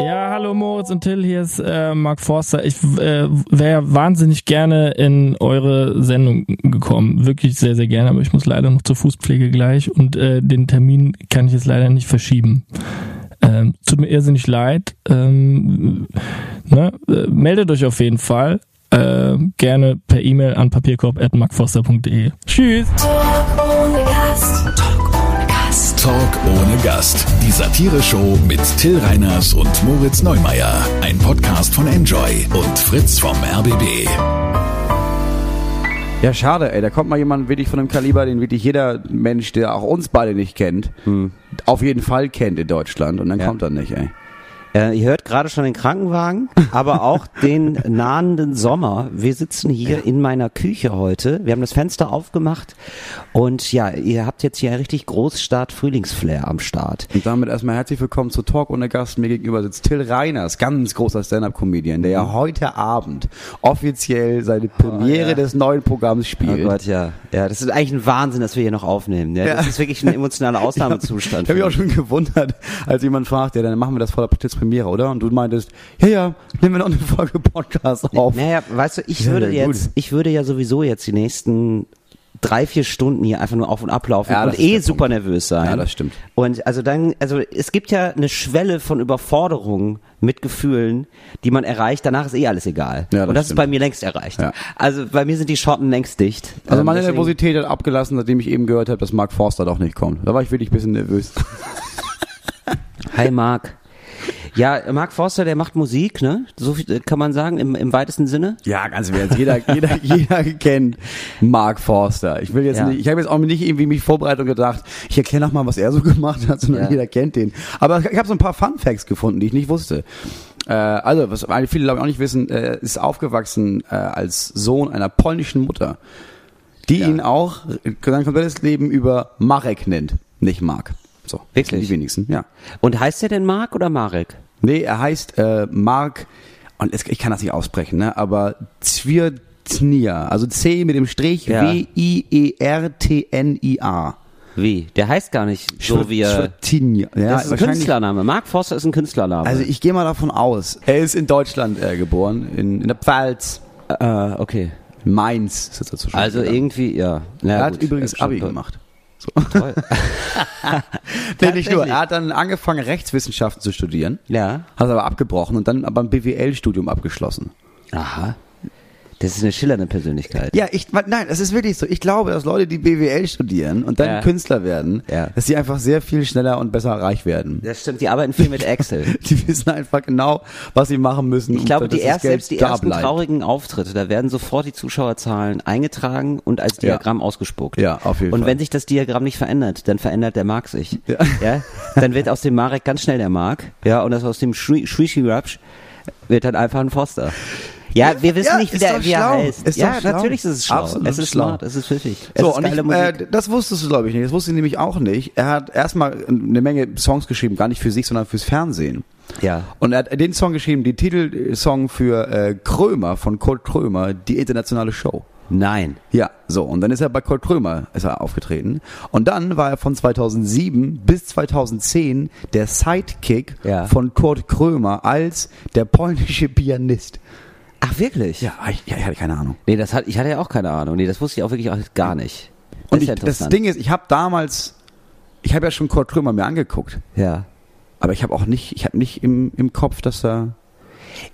Ja, hallo Moritz und Till, hier ist äh, Mark Forster. Ich äh, wäre wahnsinnig gerne in eure Sendung gekommen. Wirklich sehr, sehr gerne, aber ich muss leider noch zur Fußpflege gleich und äh, den Termin kann ich jetzt leider nicht verschieben. Ähm, tut mir irrsinnig leid. Ähm, ne? äh, meldet euch auf jeden Fall. Äh, gerne per E-Mail an papierkorb.markforster.de. Tschüss! ohne Gast. Talk ohne Gast. Die Satire-Show mit Till Reiners und Moritz Neumeier. Ein Podcast von Enjoy und Fritz vom RBB. Ja, schade, ey. Da kommt mal jemand wirklich von einem Kaliber, den wirklich jeder Mensch, der auch uns beide nicht kennt, auf jeden Fall kennt in Deutschland. Und dann Ja. kommt er nicht, ey. Äh, ihr hört gerade schon den Krankenwagen, aber auch den nahenden Sommer. Wir sitzen hier in meiner Küche heute. Wir haben das Fenster aufgemacht und ja, ihr habt jetzt hier richtig Großstadt Frühlingsflair am Start. Und damit erstmal herzlich willkommen zu Talk ohne Gast. Mir gegenüber sitzt Till Reiners, ganz großer Stand-Up-Comedian, der ja heute Abend offiziell seine Premiere ja. des neuen Programms Oh spielt. Gott, ja. Ja, das ist eigentlich ein Wahnsinn, dass wir hier noch aufnehmen. Ja, Das Ja. ist wirklich ein emotionaler Ausnahmezustand. Ich habe mich auch schon gewundert, als jemand fragt, ja, dann machen wir das vor der Premiere, oder? Und du meintest, ja, ja, nehmen wir noch eine Folge Podcast auf. Naja, weißt du, ich Ja, würde ja, gut. jetzt, ich würde ja sowieso jetzt die nächsten drei, vier Stunden hier einfach nur auf und ablaufen Ja, und eh super Punkt. nervös sein. Ja, das stimmt. Und also dann, also es gibt ja eine Schwelle von Überforderung mit Gefühlen, die man erreicht. Danach ist eh alles egal. Ja, das und das stimmt. ist bei mir längst erreicht. Ja. Also bei mir sind die Schotten längst dicht. Also Ähm, meine deswegen- Nervosität hat abgelassen, nachdem ich eben gehört habe, dass Mark Forster doch nicht kommt. Da war ich wirklich ein bisschen nervös. Hi Marc. Ja, Marc Forster, der macht Musik, ne? So viel äh, kann man sagen, im, im weitesten Sinne. Ja, ganz im Ernst. Jeder, jeder, jeder kennt Mark Forster. Ich will jetzt Ja. nicht, ich habe jetzt auch nicht irgendwie mich vorbereitet und gedacht, ich erkläre noch mal, was er so gemacht hat, sondern Ja. jeder kennt den. Aber ich habe so ein paar Fun Facts gefunden, die ich nicht wusste. Äh, also, was viele glaube ich auch nicht wissen, äh, ist aufgewachsen äh, als Sohn einer polnischen Mutter, die ihn auch äh, sein komplettes Leben über Marek nennt, nicht Mark. So, Wirklich? Die wenigsten, ja. Und heißt der denn Marc oder Marek? Nee, er heißt äh, Mark, und es, ich kann das nicht aussprechen, ne? aber Zwirtnia, also C mit dem Strich, Ja. W-I-E-R-T-N-I-A. Wie? Der heißt gar nicht so wie er. Ja, Das ist ein Künstlername. Marc Forster ist ein Künstlername. Also ich gehe mal davon aus, er ist in Deutschland äh, geboren, in, in der Pfalz, äh, okay. Mainz ist das dazu schon. Also gegangen. irgendwie, ja. ja Er hat gut. übrigens Abi toll. Gemacht. Toll. Nee, nicht nur. Er hat dann angefangen, Rechtswissenschaften zu studieren, Ja. hat aber abgebrochen und dann aber ein BWL-Studium abgeschlossen. Aha. Das ist eine schillernde Persönlichkeit. Ja, ich, nein, das ist wirklich so. Ich glaube, dass Leute, die BWL studieren und dann Ja. Künstler werden, Ja. dass sie einfach sehr viel schneller und besser reich werden. Das stimmt, die arbeiten viel mit Excel. Die wissen einfach genau, was sie machen müssen. Ich glaube, und die erst, selbst die ersten bleibt. traurigen Auftritte, da werden sofort die Zuschauerzahlen eingetragen und als Ja. Diagramm ausgespuckt. Ja, auf jeden und Fall. wenn sich das Diagramm nicht verändert, dann verändert der Mark sich. Ja. Ja. Dann wird aus dem Marek ganz schnell der Mark. Ja, und das aus dem Schwishi-Rapsch wird dann einfach ein Foster. Ja, wir wissen Ja, nicht, wie, der, wie er schlau. heißt. Ist ja, natürlich ist es schlau. Absolut es ist schlau. smart, es ist pfiffig. So, und ich, äh, das wusstest du, glaube ich, nicht. Das wusste ich nämlich auch nicht. Er hat erstmal eine Menge Songs geschrieben, gar nicht für sich, sondern fürs Fernsehen. ja. Und er hat den Song geschrieben, den Titelsong für äh, Krömer von Kurt Krömer, die internationale Show. Nein. Ja, so. Und dann ist er bei Kurt Krömer ist er aufgetreten. Und dann war er von 2007 bis 2010 der Sidekick Ja. von Kurt Krömer als der polnische Pianist. Ach, wirklich? Ja, ich, ja, ich hatte keine Ahnung. Nee, das hat, ich hatte ja auch keine Ahnung. Nee, das wusste ich auch wirklich auch gar nicht. Das Und ich, ja das. Ding ist, ich habe damals, ich habe ja schon Kurt Krömer mir angeguckt. Ja. Aber ich habe auch nicht, ich habe nicht im, im Kopf, dass er.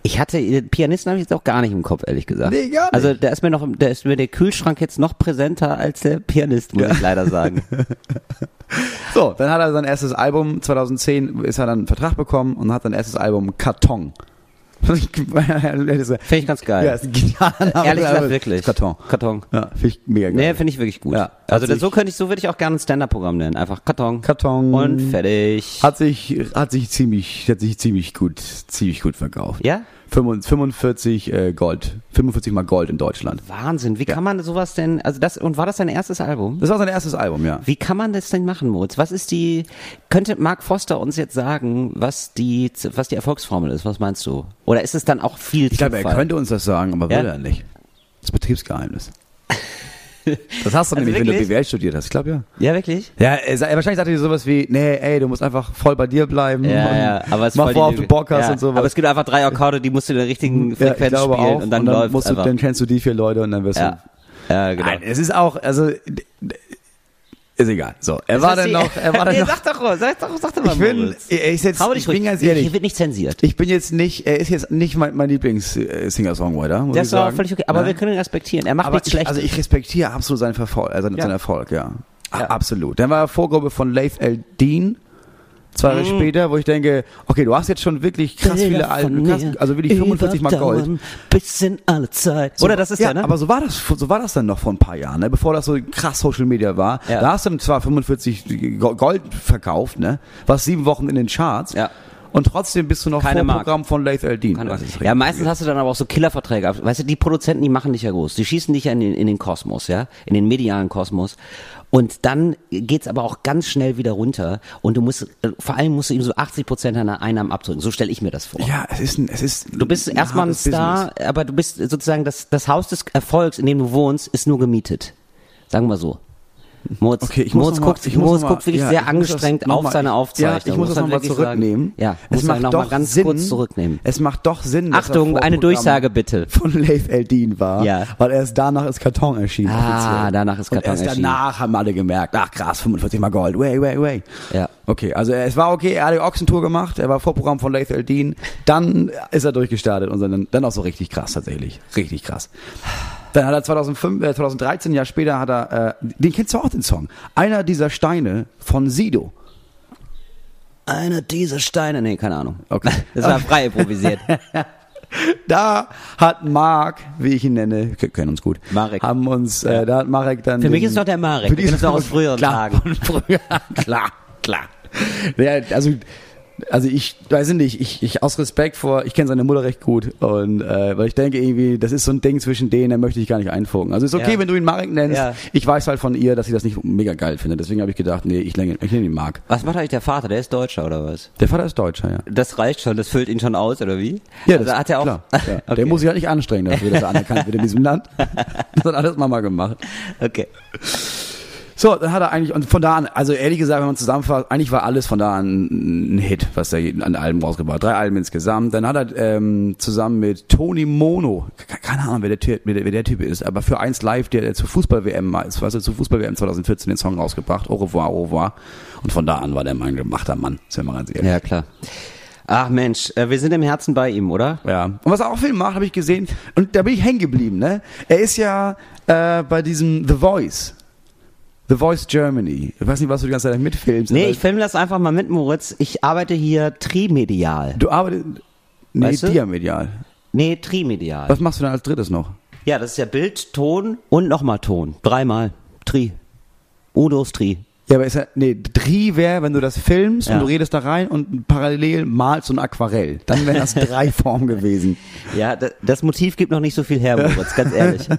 Ich hatte, den Pianisten habe ich jetzt auch gar nicht im Kopf, ehrlich gesagt. Nee, gar nicht. Also da ist mir noch, da ist mir der Kühlschrank jetzt noch präsenter als der Pianist, muss Ja. ich leider sagen. So, dann hat er sein erstes Album, 2010 ist er dann einen Vertrag bekommen und hat sein erstes Album Karton. Finde ich ganz geil. Ja, ist ein genialer. Ehrlich gesagt, wirklich. Karton. Karton. Ja, finde ich mega geil. Nee, finde ich wirklich gut. Ja, also das, so könnte ich, so würde ich auch gerne ein Stand-Up-Programm nennen. Einfach Karton. Karton. Und fertig. Hat sich, hat sich ziemlich, hat sich ziemlich gut, ziemlich gut verkauft. ja? 45 äh, Gold. 45 mal Gold in Deutschland. Wahnsinn. Wie kann man sowas denn, also das, und war das sein erstes Album? Das war sein erstes Album, ja. Wie kann man das denn machen, Moritz? Was ist die, könnte Mark Foster uns jetzt sagen, was die, was die Erfolgsformel ist? Was meinst du? Oder ist es dann auch viel Ich glaube, er Zufall? könnte uns das sagen, aber Ja? will er nicht. Das Betriebsgeheimnis. Das hast du Also nämlich, wenn du wirklich? BWL studiert hast. Ich glaube, ja. Ja, wirklich? Ja, er, sa- wahrscheinlich sagt er dir sowas wie, nee, ey, du musst einfach voll bei dir bleiben. Ja, und ja, aber es mach vor, ob du. Bock hast ja, und sowas. Aber es gibt einfach drei Akkorde, die musst du in der richtigen ja, ich Frequenz glaube spielen auch. und dann, läuft musst du, einfach. dann kennst du die vier Leute und dann wirst ja. ja, genau. du. Nein, es ist auch, also, ist egal. So, er war dann noch, er war dann nee, noch. Sag doch sag doch, sag doch mal. Ich bin, ist jetzt, dich ich bin ganz Hier ehrlich. wird nicht zensiert. Ich bin jetzt nicht, er ist jetzt nicht mein, mein Lieblings-Singer-Songwriter, Das ich ist auch völlig okay. Aber Ne? wir können ihn respektieren. Er macht Aber nichts ich, Schlechtes. also ich respektiere absolut seinen, Verfol äh, seinen, Ja. seinen Erfolg, ja. Ja. Absolut. Dann war er Vorgruppe von Leif L. Dean, zwei Mhm. Jahre später, wo ich denke, okay, du hast jetzt schon wirklich krass viele Alben, also wirklich 45 Mal Gold. Bis in alle Zeit. Oder das ist ja, der, ne? aber so war das, so war das dann noch vor ein paar Jahren, ne? bevor das so krass Social Media war. Ja. Da hast du dann zwar 45 Go- Gold verkauft, ne? Warst sieben Wochen in den Charts. Ja. Und trotzdem bist du noch Keine Mark. Vorprogramm von Laith L. Dean. Ja, meistens hast du dann aber auch so Killerverträge. Weißt du, die Produzenten, die machen dich ja groß. Die schießen dich ja in den, in den Kosmos, ja, in den medialen Kosmos. Und dann geht's aber auch ganz schnell wieder runter. Und du musst, äh, vor allem musst du ihm so 80 Prozent deiner Einnahmen abdrücken. So stelle ich mir das vor. Ja, es ist ein, es ist Du bist erstmal ein Star, Business. aber du bist sozusagen das, das Haus des Erfolgs, in dem du wohnst, ist nur gemietet. Sagen wir so. Moritz, Okay, ich muss Moritz, noch mal- guckt, ich muss Moritz mal- guckt wirklich ja, sehr muss das angestrengt auf mal- seine Aufzeichnung. Ja, ich muss das man nochmal zurücknehmen. Sagen. Ja, es muss macht noch doch mal ganz Sinn, kurz zurücknehmen. Es macht doch Sinn, dass Achtung, er eine Durchsage bitte. von Leif Eldin war, Ja. weil erst danach ist Karton erschienen. Ah, offiziell. danach ist Karton Und erst erschienen. danach haben alle gemerkt, ach krass, 45 mal Gold, way, way, way. Ja. Okay, also es war okay, er hat die Ochsentour gemacht, er war Vorprogramm von Laith Eldin, dann ist er durchgestartet und dann, dann auch so richtig krass tatsächlich, richtig krass. Dann hat er 2005, äh, 2013, ein Jahr später hat er, äh, den kennst du auch den Song, einer dieser Steine von Sido. Einer dieser Steine, nee, keine Ahnung. Okay. Das war frei improvisiert. Da hat Mark, wie ich ihn nenne, wir kennen uns gut, Marek. haben uns, äh, da hat Marek dann. Für mich den- ist doch der Marek. Für kennen ist noch aus früheren klar, Tagen. früher, klar, klar. Ja, also, also ich weiß nicht, ich, ich aus Respekt vor, ich kenne seine Mutter recht gut und äh, weil ich denke irgendwie, das ist so ein Ding zwischen denen, da möchte ich gar nicht einfunken. Also ist okay, Ja. wenn du ihn Marek nennst. Ja. Ich weiß halt von ihr, dass sie das nicht mega geil findet. Deswegen habe ich gedacht, nee, ich nenne ich nenne ihn Mark. Was macht eigentlich der Vater? Der ist Deutscher oder was? Der Vater ist Deutscher, ja. Das reicht schon, das füllt ihn schon aus, oder wie? Ja, also hat er auch. klar. Ja. okay. Der muss sich halt nicht anstrengen dafür, dass er anerkannt wird in diesem Land. Das hat alles Mama gemacht. Okay. So, dann hat er eigentlich, und von da an, also ehrlich gesagt, wenn man zusammenfasst, eigentlich war alles von da an ein Hit, was er an Alben rausgebracht hat. Drei Alben insgesamt. Dann hat er ähm, zusammen mit Tony Mono, ke- keine Ahnung, wer der, Typ, wer, der, Typ ist, aber für eins Live, der, der zur Fußball-WM, weißt du, zur Fußball-WM 2014 den Song rausgebracht, Au revoir, au revoir. Und von da an war der mein gemachter Mann, sind wir mal ganz ehrlich. Ja, klar. Ach Mensch, äh, wir sind im Herzen bei ihm, oder? Ja. Und was er auch viel macht, habe ich gesehen, und da bin ich hängen geblieben, ne? Er ist ja äh, bei diesem The Voice. The Voice Germany. Ich weiß nicht, was du die ganze Zeit mitfilmst. Nee, ich filme das einfach mal mit, Moritz. Ich arbeite hier trimedial. Du arbeitest. Nee, Weißt du? diamedial. Nee, trimedial. Was machst du denn als drittes noch? Ja, das ist ja Bild, Ton und nochmal Ton. Dreimal. Tri. Udos Tri. Ja, aber ist ja, nee, Dri wäre, wenn du das filmst Ja. und du redest da rein und parallel malst so ein Aquarell. Dann wären das drei Formen gewesen. Ja, da- das Motiv gibt noch nicht so viel her, Moritz, ganz ehrlich.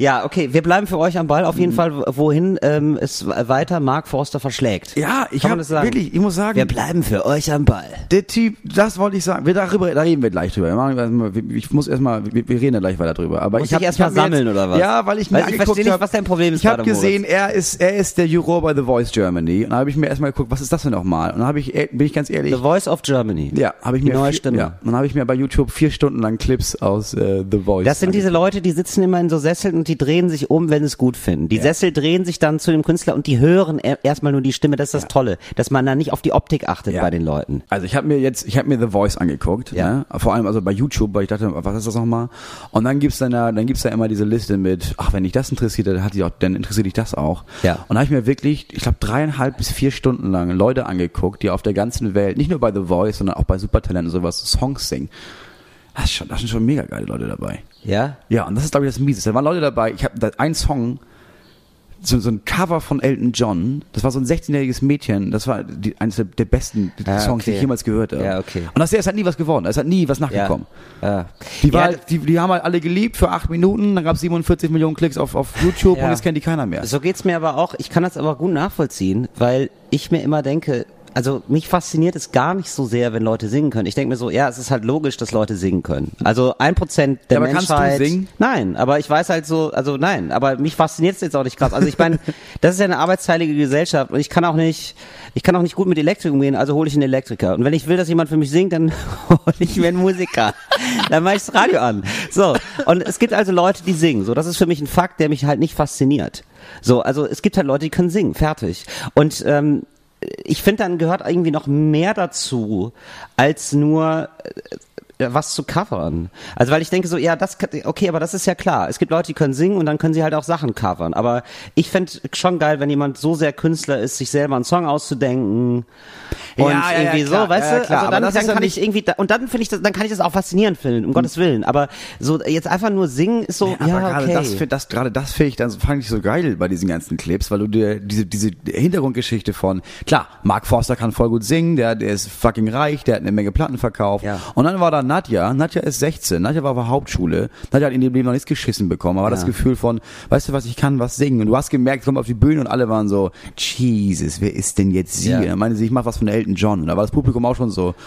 Ja, okay, wir bleiben für euch am Ball. Auf jeden Fall, wohin ähm, es weiter Mark Forster verschlägt. Ja, ich habe wirklich, ich muss sagen, Wir bleiben für euch am Ball. der Typ, das wollte ich sagen. Wir darüber, da reden wir gleich drüber. Ich muss erstmal, wir, wir reden ja gleich weiter drüber. Aber Muss ich ich erst mal sammeln, oder was? Ja, weil ich mir Weil ich angeguckt verstehe nicht, hab- was dein Problem ist Ich habe Moritz. gesehen, er ist, er ist der Juror bei The Voice Germany. Und da habe ich mir erstmal geguckt, was ist das denn nochmal? Und dann habe ich, äh, bin ich ganz ehrlich, The Voice of Germany. ja, habe ich Die mir neue vier- Stimme. Ja, und dann habe ich mir bei YouTube vier Stunden lang Clips aus äh, The Voice. Das sind diese Leute, die sitzen immer in so Sesseln und die drehen sich um, wenn sie es gut finden. Die Sessel drehen sich dann zu dem Künstler und die hören er- erstmal nur die Stimme. Das ist das Tolle, dass man da nicht auf die Optik achtet Ja. bei den Leuten. Also ich habe mir jetzt, ich habe mir The Voice angeguckt, Ja. ne? vor allem also bei YouTube, weil ich dachte, was ist das nochmal? Und dann gibt's dann da, dann gibt's da immer diese Liste mit, ach wenn dich das interessiert, dann hat die auch, dann interessiert dich das auch. Ja. Und da habe ich mir wirklich, ich glaube dreieinhalb bis vier Stunden lang Leute angeguckt, die auf der ganzen Welt, nicht nur bei The Voice, sondern auch bei Supertalent und sowas Songs singen. Das, ist schon, das sind schon mega geile Leute dabei. Ja? Ja, und das ist, glaube ich, das Mieseste. Da waren Leute dabei, ich habe da ein Song, so, so ein Cover von Elton John, das war so ein 16-jähriges Mädchen, das war die, eines der, der besten Ah, Songs, die okay. ich jemals gehört habe. Ja, okay. Und aus der ist halt nie was geworden, es hat nie was nachgekommen. ja. Die, war ja, halt, die, die haben halt alle geliebt für acht Minuten, dann gab es 47 Millionen Klicks auf, auf YouTube Ja. und jetzt kennt die keiner mehr. So geht's mir aber auch. Ich kann das aber gut nachvollziehen, weil ich mir immer denke, also mich fasziniert es gar nicht so sehr, wenn Leute singen können. Ich denke mir so, ja, es ist halt logisch, dass Leute singen können. Also ein Prozent der Ja, aber kannst du Menschheit. singen? Nein, aber ich weiß halt so, also nein, aber mich fasziniert es jetzt auch nicht krass. Also ich meine, das ist ja eine arbeitsteilige Gesellschaft und ich kann auch nicht, ich kann auch nicht gut mit Elektrik umgehen, also hole ich einen Elektriker. Und wenn ich will, dass jemand für mich singt, dann hole ich mir einen Musiker. Dann mache ich das Radio an. So. Und es gibt also Leute, die singen. So, das ist für mich ein Fakt, der mich halt nicht fasziniert. So, also es gibt halt Leute, die können singen. Fertig. Und ähm, ich finde, dann gehört irgendwie noch mehr dazu, als nur äh, was zu covern. Also weil ich denke so, ja, das kann- okay, aber das ist ja klar. Es gibt Leute, die können singen und dann können sie halt auch Sachen covern. Aber ich fände schon geil, wenn jemand so sehr Künstler ist, sich selber einen Song auszudenken und Ja, ja, ja, irgendwie klar. so, weißt Ja, ja, du? klar. Also Aber dann, dann ja kann ich irgendwie da, und dann finde ich das, dann kann ich das auch faszinierend finden, um Gottes Willen. Aber so jetzt einfach nur singen ist so, Aber ja, gerade okay. das, das, gerade das finde ich, dann fand ich so geil bei diesen ganzen Clips, weil du dir diese, diese Hintergrundgeschichte von, klar, Mark Forster kann voll gut singen, der, der ist fucking reich, der hat eine Menge Platten verkauft. Ja. Und dann war da Nadja, Nadja ist 16, Nadja war auf der Hauptschule, Nadja hat in ihrem Leben noch nichts geschissen bekommen, aber Ja. das Gefühl von, weißt du was, ich kann was singen. Und du hast gemerkt, komm auf die Bühne und alle waren so, Jesus, wer ist denn jetzt sie? Ja. Und dann meinte sie, ich mach was von Elton John. Und da war das Publikum auch schon so,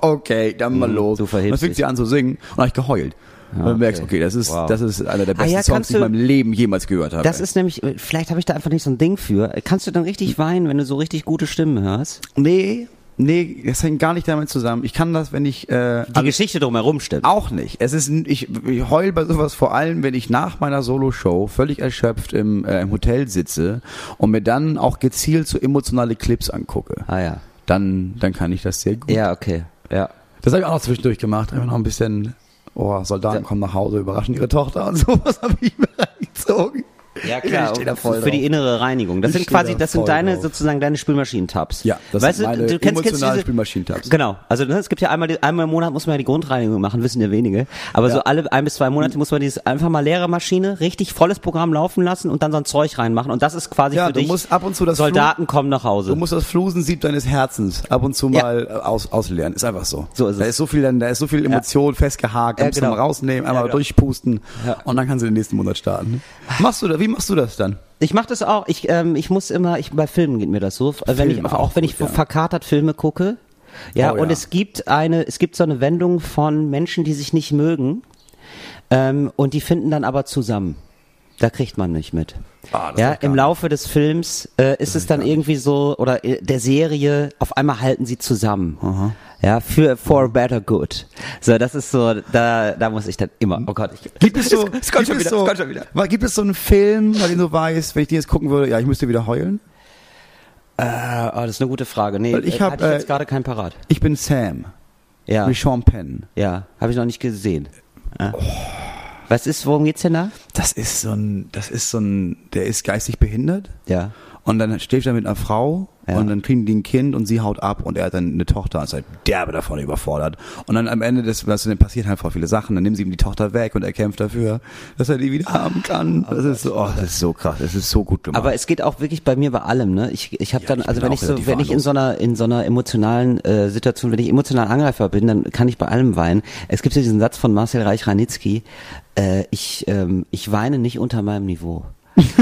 okay, dann mal los. Ah. du und verhebst dann fängt sie an zu singen und dann hab ich geheult. Und dann merkst du, okay, das ist, Wow. das ist einer der Ah besten ja, Songs, die ich in meinem Leben jemals gehört habe. Das ist nämlich, vielleicht habe ich da einfach nicht so ein Ding für. Kannst du dann richtig weinen, wenn du so richtig gute Stimmen hörst? nee, nee, das hängt gar nicht damit zusammen. Ich kann das, wenn ich äh, Die Geschichte drumherum stimmt. auch nicht. Es ist, ich, ich heul bei sowas vor allem, wenn ich nach meiner Solo-Show völlig erschöpft im, äh, im Hotel sitze und mir dann auch gezielt so emotionale Clips angucke. Ah ja. Dann, dann kann ich das sehr gut. Ja, okay. Ja. Das habe ich auch noch zwischendurch gemacht. Einfach noch ein bisschen, oh, Soldaten kommen nach Hause, überraschen ihre Tochter und sowas habe ich mir reingezogen. Ja Ich steh da voll für die drauf. innere Reinigung. Das Ich sind quasi, da das sind deine drauf. sozusagen deine Spülmaschinentabs. Ja, das weißt sind meine du, du kennst, kennst diese, Spülmaschinentabs. Genau. Also ne, es gibt ja einmal die, einmal im Monat muss man ja die Grundreinigung machen, wissen ja wenige. Aber so alle ein bis zwei Monate muss man dieses einfach mal leere Maschine, richtig volles Programm laufen lassen und dann so ein Zeug reinmachen. Und das ist quasi Ja, für du dich. musst ab und zu das Soldaten kommen nach Hause. Du musst das Flusensieb deines Herzens ab und zu Ja. mal äh, aus, ausleeren. Ist einfach so. So ist da es. ist so viel, dann, da ist so viel Emotion festgehakt. Da Ja, musst du genau. mal rausnehmen, einmal genau. durchpusten Ja. und dann kannst du den nächsten Monat starten. Machst du da? Wie machst du das dann? Ich mache das auch. Ich, ähm, ich muss immer, ich, bei Filmen geht mir das so. Äh, Wenn ich, Filme auch, auch wenn ich gut, ja. verkatert Filme gucke. Ja, Oh, und ja. es gibt eine, es gibt so eine Wendung von Menschen, die sich nicht mögen, ähm, und die finden dann aber zusammen. Da kriegt man nicht mit. Ah, ja, im. Laufe des Films äh, ist es dann irgendwie so, oder äh, der Serie, auf einmal halten sie zusammen. Ja, für for a better good. So, das ist so, da, da muss ich dann immer, oh Gott, ich, Gibt es so, es kommt gibt schon es wieder, so, es kommt schon wieder. wa- Gibt es so einen Film, bei dem du weißt, wenn ich den jetzt gucken würde, ja, ich müsste wieder heulen? Äh, oh, das ist eine gute Frage. Nee, Weil ich äh, hab, hatte ich jetzt äh, gerade keinen parat. Ich bin Sam. Ja. Wie Sean Penn. Ja, habe ich noch nicht gesehen. Ja. Was ist, worum geht's denn da? Das ist so ein, das ist so ein, der ist geistig behindert. Ja. Und dann steht er mit einer Frau Ja. und dann kriegen die ein Kind und sie haut ab und er hat dann eine Tochter und ist halt derbe davon überfordert. Und dann am Ende des, was dann passiert halt voll viele Sachen. Dann nehmen sie ihm die Tochter weg und er kämpft dafür, dass er die wieder haben kann. Das ist so, oh, das ist so krass. Das ist so gut gemacht. Aber es geht auch wirklich bei mir bei allem, ne? Ich, ich habe Ja, dann, ich also wenn ich so, wenn ich in so einer in so einer emotionalen äh, Situation, wenn ich emotional Angreifer bin, dann kann ich bei allem weinen. Es gibt ja diesen Satz von Marcel Reich-Ranitzky, äh, ich ähm, ich weine nicht unter meinem Niveau.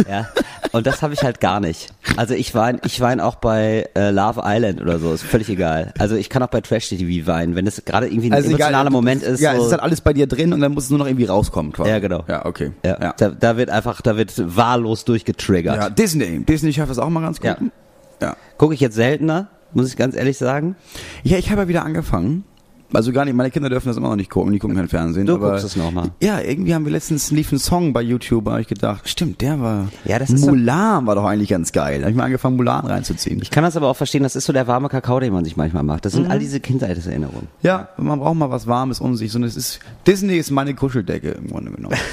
Ja, und das habe ich halt gar nicht. Also ich weine, ich weine auch bei äh, Love Island oder so, ist völlig egal. Also ich kann auch bei Trash TV weinen, wenn das gerade irgendwie ein also emotionaler egal, Moment ist. Ja, so, es ist halt alles bei dir drin und dann muss es nur noch irgendwie rauskommen quasi. Ja, genau. Ja, okay. ja, ja. Da, da wird einfach, da wird wahllos durchgetriggert. ja Disney. Disney schafft das auch mal ganz gut. Ja. ja. Gucke ich jetzt seltener, muss ich ganz ehrlich sagen. Ja, ich habe ja wieder angefangen. Also gar nicht, meine Kinder dürfen das immer noch nicht gucken, die gucken kein Fernsehen. Du aber guckst es noch mal. Ja, irgendwie haben wir letztens lief ein Song bei YouTube, habe ich gedacht, stimmt, der war. Ja, das ist so- Mulan war doch eigentlich ganz geil. Da habe ich mal angefangen, Mulan reinzuziehen. Ich kann das aber auch verstehen, das ist so der warme Kakao, den man sich manchmal macht. Das sind Mhm. all diese Kindheitserinnerungen. ja, man braucht mal was Warmes um sich. So, und es ist, Disney ist meine Kuscheldecke im Grunde genommen.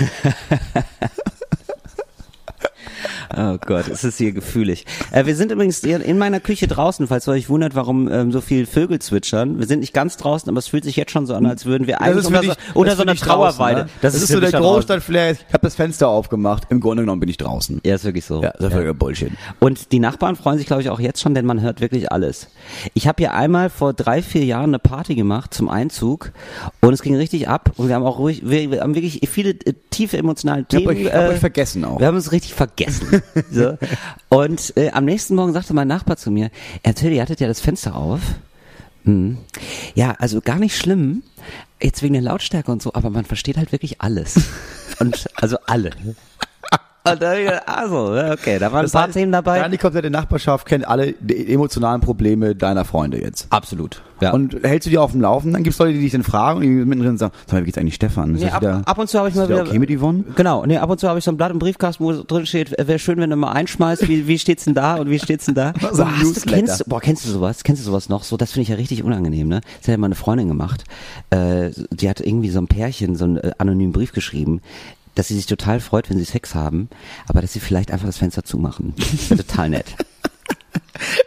Oh Gott, es ist hier gefühlig. Äh, wir sind übrigens hier in meiner Küche draußen, falls ihr euch wundert, warum ähm, so viel Vögel zwitschern. Wir sind nicht ganz draußen, aber es fühlt sich jetzt schon so an, als würden wir eigentlich unter, für so, dich- unter das so einer dich draußen, Trauerweide. ne? Das, ist so der. Großstadtflair. Ich habe das Fenster aufgemacht. Im Grunde genommen bin ich draußen. Ja, ist wirklich so. Ja, das ist völliger Bullshit. Und die Nachbarn freuen sich, glaube ich, auch jetzt schon, denn man hört wirklich alles. Ich habe hier einmal vor drei, vier Jahren eine Party gemacht zum Einzug und es ging richtig ab und wir haben auch ruhig, wir, wir haben wirklich viele äh, tiefe emotionale Ich hab Themen. euch, hab euch vergessen auch. Wir haben uns richtig vergessen. So. Und äh, am nächsten Morgen sagte mein Nachbar zu mir, Till, ihr hattet ja das Fenster auf. Hm. Ja, also gar nicht schlimm, jetzt wegen der Lautstärke und so, aber man versteht halt wirklich alles. Und also alle. Und da hab ich gedacht, also, okay, da waren ein paar Themen dabei. Deine komplette Nachbarschaft kennt alle die emotionalen Probleme deiner Freunde jetzt. Absolut. Ja. Und hältst du die auf dem Laufen, dann gibt's Leute, die dich dann fragen und die mittendrin sagen, sag mal, wie geht's eigentlich Stefan? Ist Nee, das ab, wieder, ab und zu habe ich mal wieder wieder. okay mit Yvonne? Genau, nee, ab und zu habe ich so ein Blatt im Briefkasten, wo drin steht, wäre schön, wenn du mal einschmeißt, wie, wie steht's denn da und wie steht's denn da? So boah, hast du, kennst, du- boah, kennst du sowas? Kennst du sowas noch? So, das finde ich ja richtig unangenehm, ne? Das hat ja mal eine Freundin gemacht. Äh, die hat irgendwie so ein Pärchen so einen äh, anonymen Brief geschrieben, dass sie sich total freut, wenn sie Sex haben, aber dass sie vielleicht einfach das Fenster zumachen. Das wäre total nett.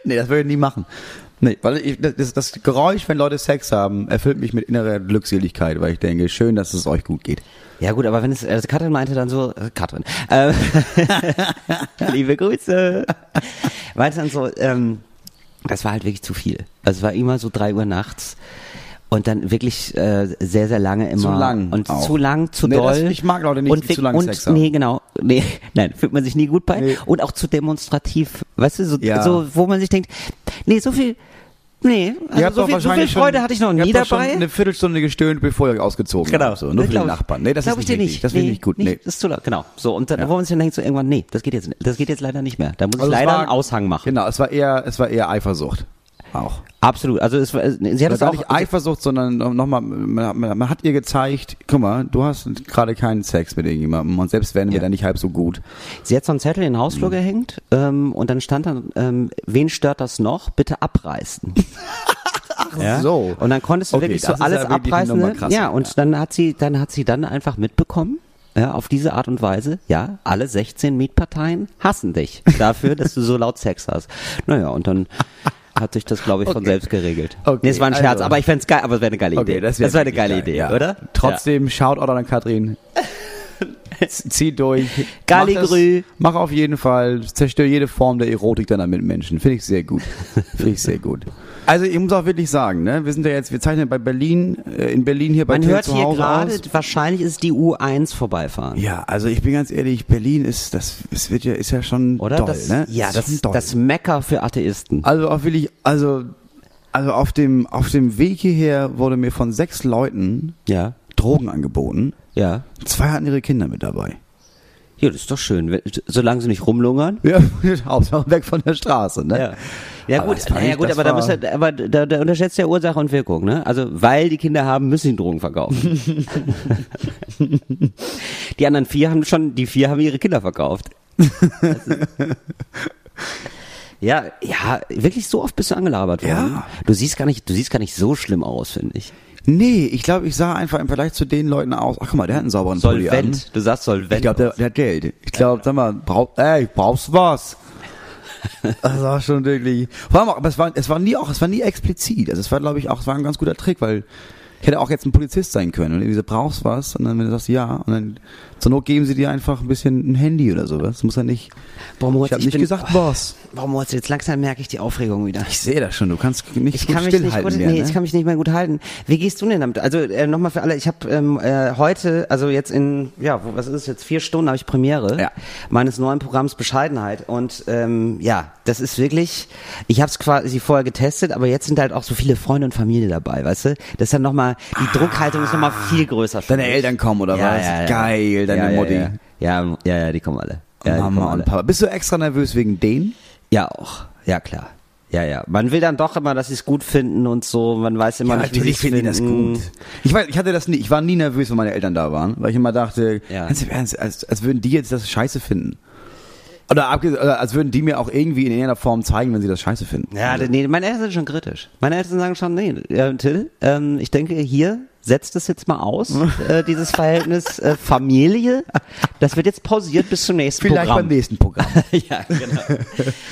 Nee, das würde ich nie machen. Nee, weil ich, das, das Geräusch, wenn Leute Sex haben, erfüllt mich mit innerer Glückseligkeit, weil ich denke, schön, dass es euch gut geht. Ja gut, aber wenn es, also Katrin meinte dann so, äh, Katrin, äh, liebe Grüße, meinte dann so, ähm, das war halt wirklich zu viel. Also es war immer so drei Uhr nachts und dann wirklich äh, sehr, sehr lange immer. Zu lang Und auch. zu lang, zu Nee, doll. das- ich mag Leute nicht, und zu lange und, Sex haben. Nee, genau. Nee, nein, fühlt man sich nie gut bei. Nee. Und auch zu demonstrativ, weißt du, so, Ja. so wo man sich denkt, nee, so viel, nee, also so viel, so viel Freude schon, hatte ich noch nie dabei. Schon eine Viertelstunde gestöhnt, bevor ihr ausgezogen Genau. habt. So, nur für den ich. Nachbarn. Nee, das ist ich nicht dir richtig. nicht. Das finde ich Nee, nicht gut. Nee. Das ist zu lang. Genau. So, und dann, Ja. wo man sich dann denkt, so irgendwann, nee, das geht jetzt, das geht jetzt leider nicht mehr. Da muss Also ich leider war- einen Aushang machen. Genau, es war eher, es war eher Eifersucht. Auch. Absolut. Also es war, sie hat es auch, nicht Eifersucht, sondern nochmal, man, man, hat ihr gezeigt, guck mal, du hast gerade keinen Sex mit irgendjemandem und selbst werden wir Ja. dann nicht halb so gut. sie hat so einen Zettel in den Hausflur Mhm. gehängt ähm, und dann stand dann, ähm, wen stört das noch? Bitte abreißen. ja? so. Und dann konntest du Okay, wirklich so alles ja abreißen. Ne? Ja, und ja. dann hat sie, dann hat sie dann einfach mitbekommen. Ja, auf diese Art und Weise, ja, alle 16 Mietparteien hassen dich dafür, dass du so laut Sex hast. Naja, und dann hat sich das, glaube ich, von Okay. selbst geregelt. Okay, nee, es war ein Scherz, also- aber ich fänd's geil, aber es wäre eine geile Idee. wär das wäre eine wirklich geile geil, Idee, ja. oder? Trotzdem, schaut auch an Katrin. Zieh durch. Galli Mach. Mach auf jeden Fall, zerstör jede Form der Erotik deiner Mitmenschen. Finde ich sehr gut. Finde ich sehr gut. Also ich muss auch wirklich sagen, ne, wir sind ja jetzt, wir zeichnen bei Berlin, äh, in Berlin hier bei Man Till hört zu hier Hause gerade, aus. wahrscheinlich ist die U1 vorbeifahren. Ja, also ich bin ganz ehrlich, Berlin ist, das, es wird ja, ist ja schon Oder? doll, das, ne? Ja, das ist doll. das Mecker für Atheisten. Also auch wirklich, also, also auf dem, auf dem Weg hierher wurde mir von sechs Leuten Ja, Drogen angeboten. ja. Zwei hatten ihre Kinder mit dabei. Ja, das ist doch schön, solange sie nicht rumlungern. Ja, Hauptsache weg von der Straße, ne? Ja, ja Aber gut, naja, gut, aber da, muss er, aber da, da unterschätzt ja Ursache und Wirkung, ne? Also weil die Kinder haben, müssen sie Drogen verkaufen. die anderen vier haben schon, die vier haben ihre Kinder verkauft. Ja, ja, wirklich so oft bist du angelabert worden. Ja. Du siehst gar nicht, du siehst gar nicht so schlimm aus, finde ich. Nee, ich glaube, ich sah einfach im Vergleich zu den Leuten aus. Ach guck mal, der hat einen sauberen Pulli an. Solvent. Du sagst Solvent. Ich glaube, der, der hat Geld. Ich glaube, sag mal, brauch, ey, brauchst du was? Das war schon wirklich. Vor allem auch, aber es war, es war nie auch, es war nie explizit. Also es war, glaube ich, auch, es war ein ganz guter Trick, weil ich hätte auch jetzt ein Polizist sein können und irgendwie so, brauchst du was? Und dann, wenn du sagst, ja, und dann zur Not geben sie dir einfach ein bisschen ein Handy oder sowas. Das muss ja nicht. Moritz, ich habe ich nicht bin- gesagt, Boss. Warum Moritz, jetzt langsam merke ich die Aufregung wieder. Ich sehe das schon, du kannst nicht Ich gut kann mich nicht gut, mehr, nee, ne? ich kann mich nicht mehr gut halten. Wie gehst du denn damit? Also äh, nochmal für alle, ich habe ähm, äh, heute, also jetzt in, ja, wo, was ist es jetzt, vier Stunden habe ich Premiere Ja. meines neuen Programms Bescheidenheit und ähm, ja, das ist wirklich, ich habe es quasi vorher getestet, aber jetzt sind halt auch so viele Freunde und Familie dabei, weißt du? Das ist dann nochmal, die Druckhaltung ist nochmal viel größer. für Deine mich. Eltern kommen oder ja, was? Ja, ja. Geil, deine ja, Mutti. Ja ja. ja, ja, die kommen alle. Ja, Mama alle. und Papa. Bist du extra nervös wegen denen? Ja, auch. Ja, klar. Ja, ja. Man will dann doch immer, dass sie es gut finden und so. Man weiß immer nicht, wie sie es finden die das gut. Ich weiß, ich hatte das nie, ich war nie nervös, wenn meine Eltern da waren, weil ich immer dachte, Ja. ganz im Ernst, als, als würden die jetzt das scheiße finden. Oder, als würden die mir auch irgendwie in irgendeiner Form zeigen, wenn sie das scheiße finden. Ja, nee, meine Eltern sind schon kritisch. Meine Eltern sagen schon, nee, äh, Till, ähm, ich denke, hier setzt es jetzt mal aus, äh, dieses Verhältnis äh, Familie. Das wird jetzt pausiert bis zum nächsten Vielleicht Programm. beim nächsten Programm. ja, genau.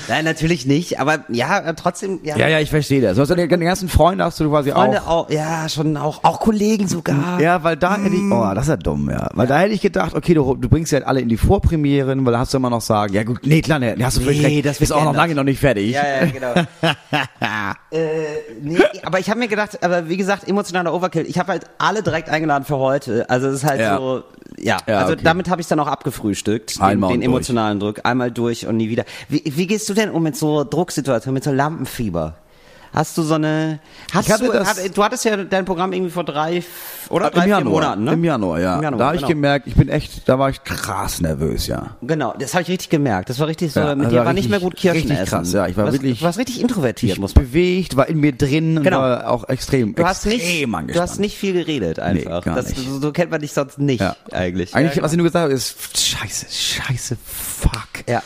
Nein, natürlich nicht, aber ja, äh, trotzdem, ja. ja, ja, ich verstehe das. Du hast ja den ganzen Freunde hast du quasi Freunde auch. auch. ja, schon auch, auch Kollegen sogar. Ja, weil da hätte ich, oh, das ist ja dumm, ja. Weil da hätte ich gedacht, okay, du, du bringst ja halt alle in die Vorpremieren, weil da hast du immer noch sagen, ja gut, nee, klar, nee, hast du völlig Nee, recht, das ist auch noch lange noch nicht fertig. Ja, ja, genau. äh, nee, aber ich habe mir gedacht, aber wie gesagt, emotionaler Overkill. Ich habe halt alle direkt eingeladen für heute. Also es ist halt Ja. so, ja, Ja, also okay. damit habe ich dann auch abgefrühstückt, den, Einmal den durch. emotionalen Druck, einmal durch und nie wieder. Wie, wie gehst du denn um mit so Drucksituationen, mit so Lampenfieber? Hast du so eine, hast Ich hatte du, das- hat, du hattest ja dein Programm irgendwie vor drei, oder drei, Im vier Januar, Monaten, ne? Im Januar, ja. Im Januar, da habe ich genau. gemerkt, ich bin echt, da war ich krass nervös, ja. Genau, das habe ich richtig gemerkt. Das war richtig so, Ja, mit das dir war war nicht richtig- mehr gut Kirschen richtig essen. krass, ja, ich war du warst, wirklich- Du warst richtig introvertiert, Ich muss man bewegt, war in mir drin Genau. war auch extrem, Du hast nicht, extrem du angespannt. hast nicht viel geredet einfach. gar das, nicht. So, so kennt man dich sonst nicht Ja. eigentlich. Eigentlich, ja, was ich nur gesagt habe, ist scheiße, scheiße, fuck. ja.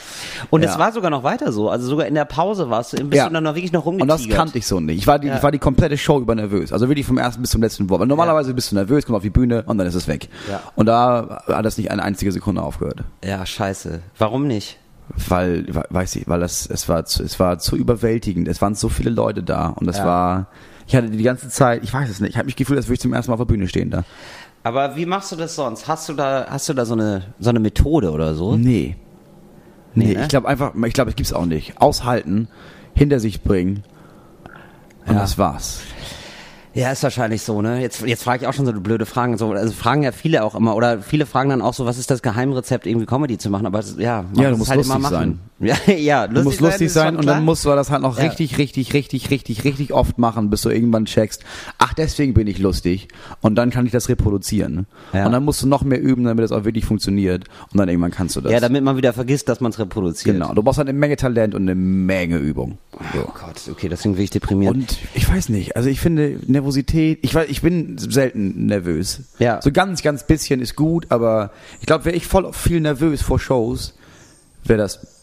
Und es war sogar noch weiter so. Also sogar in der Pause warst du, bist du dann noch wirklich noch rumgetigert. Das kannte ich so nicht. Ich war die, Ja. ich war die komplette Show über nervös. Also wirklich vom ersten bis zum letzten Wort. Weil normalerweise bist du nervös, kommst auf die Bühne und dann ist es weg. Ja. Und da hat das nicht eine einzige Sekunde aufgehört. Ja, scheiße. Warum nicht? Weil, we- weiß ich, weil das, es war zu, es war zu überwältigend. Es waren so viele Leute da und es Ja. war, ich hatte die ganze Zeit, ich weiß es nicht, ich habe mich gefühlt, als würde ich zum ersten Mal auf der Bühne stehen da. Aber wie machst du das sonst? Hast du da, hast du da so eine, so eine Methode oder so? Nee. Nee, Nee, ne? ich glaube einfach, ich glaube, es gibt's auch nicht. Aushalten, hinter sich bringen und Ja. das war's. Ja, ist wahrscheinlich so, ne? Jetzt, jetzt frage ich auch schon so blöde Fragen. So, also fragen ja viele auch immer, oder viele fragen dann auch so, was ist das Geheimrezept, irgendwie Comedy zu machen? Aber es- ja, man Ja, muss halt immer machen. Ja, ja, Du musst lustig sein schon und klar. dann musst du das halt noch Ja. richtig, richtig, richtig, richtig, richtig oft machen, bis du irgendwann checkst, ach, deswegen bin ich lustig und dann kann ich das reproduzieren. Ja. Und dann musst du noch mehr üben, damit das auch wirklich funktioniert und dann irgendwann kannst du das. Ja, damit man wieder vergisst, dass man es reproduziert. genau. Du brauchst halt eine Menge Talent und eine Menge Übung. So. Oh Gott, okay, deswegen will ich deprimiert. Und ich weiß nicht, also ich finde Nervosität, ich weiß, ich bin selten nervös. Ja. So ganz, ganz bisschen ist gut, aber ich glaube, wäre ich voll viel nervös vor Shows, wäre das,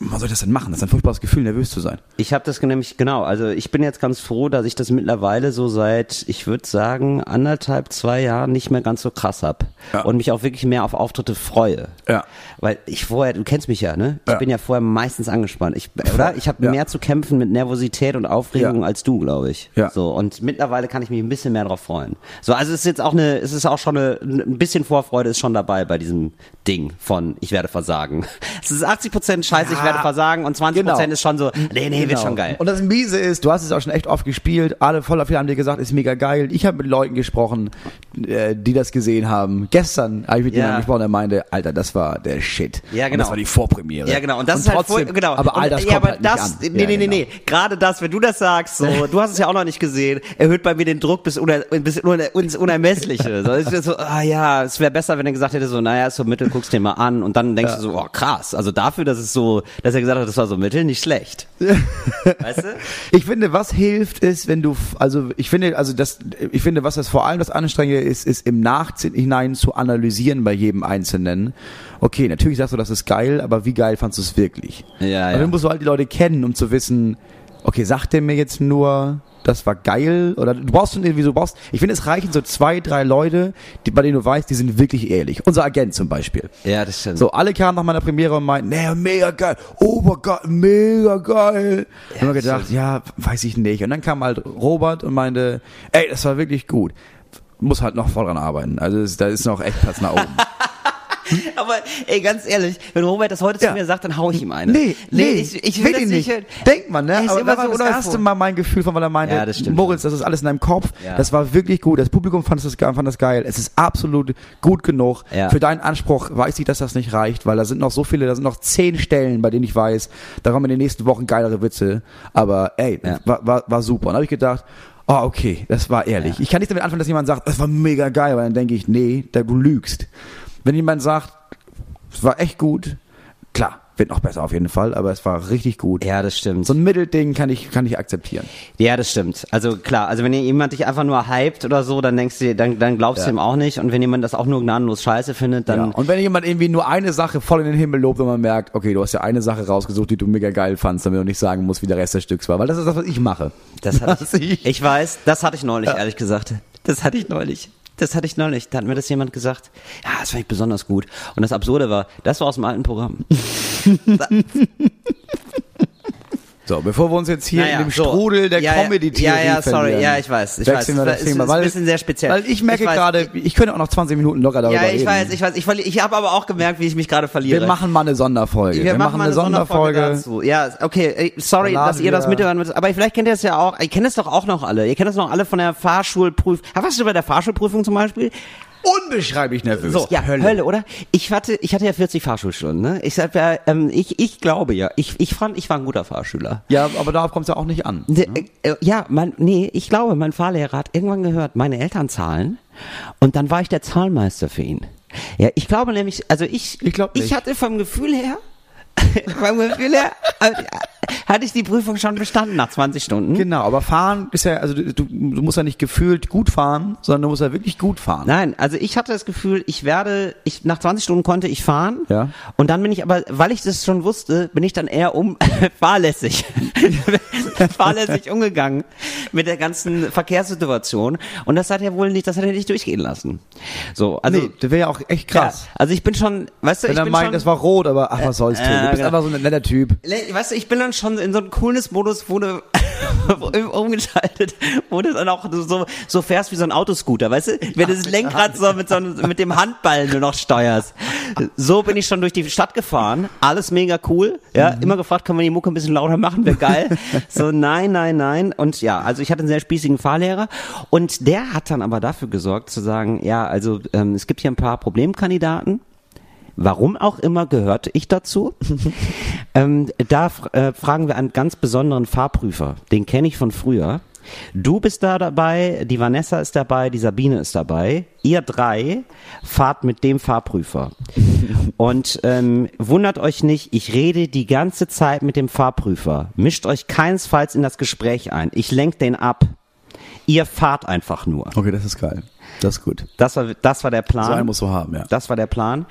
was soll ich das denn machen? Das ist ein furchtbares Gefühl, nervös zu sein. Ich habe das nämlich, genau, also ich bin jetzt ganz froh, dass ich das mittlerweile so seit, ich würde sagen, anderthalb, zwei Jahren nicht mehr ganz so krass hab Ja. Und mich auch wirklich mehr auf Auftritte freue. Ja. Weil ich vorher, du kennst mich ja, ne? Ich Ja. bin ja vorher meistens angespannt. Ich, oder? Ich habe Ja. mehr zu kämpfen mit Nervosität und Aufregung als du, glaube ich. Ja. So, und mittlerweile kann ich mich ein bisschen mehr drauf freuen. So, also es ist jetzt auch eine, es ist auch schon eine, ein bisschen Vorfreude ist schon dabei bei diesem Ding von ich werde versagen. Es ist 80 Prozent Scheiße, ich Ja. Werde versagen und 20 Prozent Genau. ist schon so, nee, nee, wird Genau. schon geil. Und das Miese ist, du hast es auch schon echt oft gespielt, alle voller viele haben dir gesagt, ist mega geil. Ich habe mit Leuten gesprochen, äh, die das gesehen haben. Gestern habe ich mit Ja. jemandem gesprochen, der meinte, Alter, das war der Shit. Ja, Und genau. das war die Vorpremiere. Ja, genau. Und das ist halt trotzdem, voll, genau. Aber all und, das ja, kommt aber halt nicht das, an. Nee, Ja, nee, nee, genau. nee. Gerade das, wenn du das sagst, so, du hast es ja auch noch nicht gesehen, erhöht bei mir den Druck bis, uner, bis ins Unermessliche. So, wird so, ah ja, es wäre besser, wenn er gesagt hätte, so, naja, ist so mittel, guckst dir mal an und dann denkst du so, oh krass. Also dafür, dass es so, dass er gesagt hat, das war so mittel, nicht schlecht. weißt du? Ich finde, was hilft ist, wenn du, also ich finde, also das, ich finde, was das vor allem das Anstrengende ist, ist im Nachhinein zu analysieren bei jedem Einzelnen. Okay, natürlich sagst du, das ist geil, aber wie geil fandst du es wirklich? Ja, Aber ja. dann musst du halt die Leute kennen, um zu wissen, okay, sagt der mir jetzt nur, das war geil? Oder du brauchst schon irgendwie so, du brauchst, ich finde, es reichen so zwei, drei Leute, die, bei denen du weißt, die sind wirklich ehrlich. Unser Agent zum Beispiel. Ja, das stimmt. So, alle kamen nach meiner Premiere und meinten, nee, mega geil, obergeil, mega geil. Ja, haben wir gedacht, ja, weiß ich nicht. Und dann kam halt Robert und meinte, ey, das war wirklich gut. Muss halt noch voll dran arbeiten. Also da ist noch echt Platz nach oben. Aber ey, ganz ehrlich, wenn Robert das heute Ja. zu mir sagt, dann hau ich ihm eine. Nee, nee, ich, ich will das nicht. nicht. Denkt man, ne? Ist Aber das war so das uneuphorisch. erste Mal mein Gefühl von, weil er meinte, Ja, das. Moritz, das ist alles in deinem Kopf. Ja. Das war wirklich gut. Das Publikum fand das, fand das geil. Es ist absolut gut genug. Ja. Für deinen Anspruch weiß ich, dass das nicht reicht, weil da sind noch so viele, da sind noch zehn Stellen, bei denen ich weiß, da kommen in den nächsten Wochen geilere Witze. Aber ey, Ja. war, war, war super. Und da habe ich gedacht, oh, okay, das war ehrlich. Ich kann nicht damit anfangen, dass jemand sagt, das war mega geil, weil dann denke ich, nee, da du lügst. Wenn jemand sagt, es war echt gut, klar, wird noch besser auf jeden Fall, aber es war richtig gut. Ja, das stimmt. So ein Mittelding kann ich, kann ich akzeptieren. Ja, das stimmt. Also klar, also wenn jemand dich einfach nur hypt oder so, dann denkst du, dann, dann glaubst du Ja. ihm auch nicht. Und wenn jemand das auch nur gnadenlos scheiße findet, dann ja. Und wenn jemand irgendwie nur eine Sache voll in den Himmel lobt und man merkt, okay, du hast ja eine Sache rausgesucht, die du mega geil fandst, damit du nicht sagen musst, wie der Rest des Stücks war. Weil das ist das, was ich mache. das hatte ich, ich- ich weiß, das hatte ich neulich, ehrlich gesagt. Das hatte ich neulich. Das hatte ich neulich. Da hat mir das jemand gesagt. Ja, das fand ich besonders gut. Und das Absurde war, das war aus dem alten Programm. So, bevor wir uns jetzt hier Naja, in dem so. Strudel der Ja, ja. Comedy-Theorie Ja, ja, sorry. Ja, ich weiß, ich wechseln weiß. wir das Es Thema. ist weil, ein bisschen sehr speziell. Weil ich merke Ich gerade, ich könnte auch noch 20 Minuten locker darüber Ja, reden. ich weiß, ich weiß. Ich, verli- ich habe aber auch gemerkt, wie ich mich gerade verliere. Wir machen mal eine Sonderfolge. Wir, machen, mal eine Sonderfolge, dazu. Ja, okay, ey, sorry, dass ihr das wir- mithören müsst, aber vielleicht kennt ihr das ja auch, ihr kennt das doch auch noch alle. Ihr kennt das noch alle von der Fahrschulprüfung. Hast du bei der Fahrschulprüfung zum Beispiel? Unbeschreiblich nervös. So, ja, Hölle. oder? Ich hatte, ich hatte ja 40 Fahrschulstunden, ne? Ich sag ja, ähm, ich, ich glaube ja, ich, ich fand, ich war ein guter Fahrschüler. Ja, aber darauf kommt es ja auch nicht an. De, äh, ja, mein, nee, ich glaube, mein Fahrlehrer hat irgendwann gehört, meine Eltern zahlen und dann war ich der Zahlmeister für ihn. Ja, ich glaube nämlich, also ich, Ich glaub ich hatte vom Gefühl her, vom Gefühl her, äh, hatte ich die Prüfung schon bestanden nach 20 Stunden. Genau, aber fahren ist ja, also du, du musst ja nicht gefühlt gut fahren, sondern du musst ja wirklich gut fahren. Nein, also ich hatte das Gefühl, ich werde, ich nach 20 Stunden konnte ich fahren. Ja. Und dann bin ich aber, weil ich das schon wusste, bin ich dann eher um fahrlässig, fahrlässig umgegangen mit der ganzen Verkehrssituation. Und das hat ja wohl nicht, das hat er nicht durchgehen lassen. So, also nee, das wäre ja auch echt krass. Ja, also ich bin schon, weißt du, Wenn ich er bin meint, schon, das war rot, aber ach, was soll's, Till. Du bist genau. einfach so ein netter Typ. Weißt du, ich bin dann schon in so einem Coolness-Modus, wo du umgeschaltet, wo du dann auch so, so fährst wie so ein Autoscooter, weißt du? Wenn du das Lenkrad so mit, so einem- mit dem Handball nur noch steuerst. So bin ich schon durch die Stadt gefahren. Alles mega cool. Ja, immer gefragt, können wir die Mucke ein bisschen lauter machen? Wäre geil. So, nein, nein, nein. Und ja, also ich hatte einen sehr spießigen Fahrlehrer. Und der hat dann aber dafür gesorgt zu sagen, ja, also ähm, es gibt hier ein paar Problemkandidaten. Warum auch immer gehörte ich dazu. ähm, da äh, fragen wir einen ganz besonderen Fahrprüfer. Den kenne ich von früher. Du bist da dabei, die Vanessa ist dabei, die Sabine ist dabei. Ihr drei fahrt mit dem Fahrprüfer. Und ähm, wundert euch nicht, ich rede die ganze Zeit mit dem Fahrprüfer. Mischt euch keinesfalls in das Gespräch ein. Ich lenk den ab. Ihr fahrt einfach nur. Okay, das ist geil. Das ist gut. Das war, das war der Plan. So einen musst du haben, ja. Das war der Plan.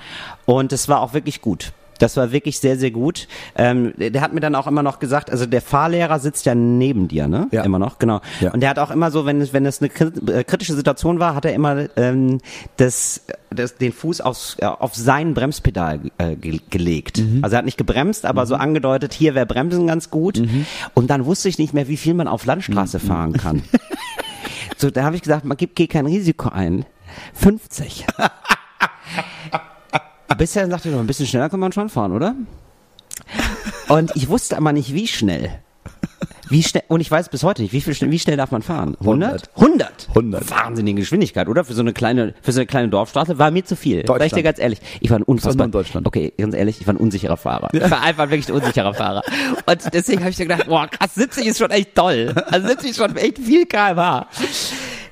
Und es war auch wirklich gut. Das war wirklich sehr, sehr gut. Ähm, der hat mir dann auch immer noch gesagt, also der Fahrlehrer sitzt ja neben dir, ne? Ja. Immer noch, genau. Ja. Und der hat auch immer so, wenn es, wenn es eine äh, kritische Situation war, hat er immer ähm, das, das, den Fuß aufs, äh, auf sein Bremspedal äh, ge gelegt. Mhm. Also er hat nicht gebremst, aber so angedeutet, hier wäre Bremsen ganz gut. Mhm. Und dann wusste ich nicht mehr, wie viel man auf Landstraße fahren kann. So, da habe ich gesagt, man gibt, geht kein Risiko ein. 50. Bisher sagte ich, ein bisschen schneller kann man schon fahren, oder? Und ich wusste aber nicht, wie schnell. Wie schnell, und ich weiß bis heute nicht, wie, viel, schnell- wie schnell darf man fahren? 100? 100. 100. Wahnsinnige Geschwindigkeit, oder? Für so eine kleine, für so eine kleine Dorfstraße war mir zu viel. Sag ich dir Deutschland. ganz ehrlich. Ich war ein unfassbar, in Deutschland. okay, ganz ehrlich, ich war ein unsicherer Fahrer. Ich war einfach wirklich ein unsicherer Fahrer. Und deswegen habe ich gedacht, boah, krass, 70 ist schon echt toll. Also 70 ist schon echt viel kmh.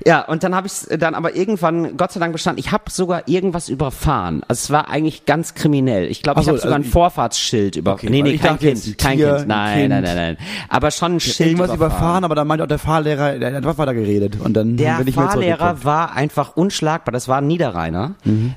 Ja, und dann habe ich dann aber irgendwann, Gott sei Dank bestanden, ich habe sogar irgendwas überfahren. Also es war eigentlich ganz kriminell. Ich glaube, ich so, habe sogar also ein ich- Vorfahrtsschild über. Okay, nee, nee, ich kein Kind, ein kein Tier, Kind. ein Nein, Kind. nein, nein, nein. Aber schon ein Schild Irgendwas überfahren. überfahren, aber da meinte auch der Fahrlehrer, der hat weiter geredet. Und dann Der bin ich Fahrlehrer war einfach unschlagbar. Das war ein Niederrheiner.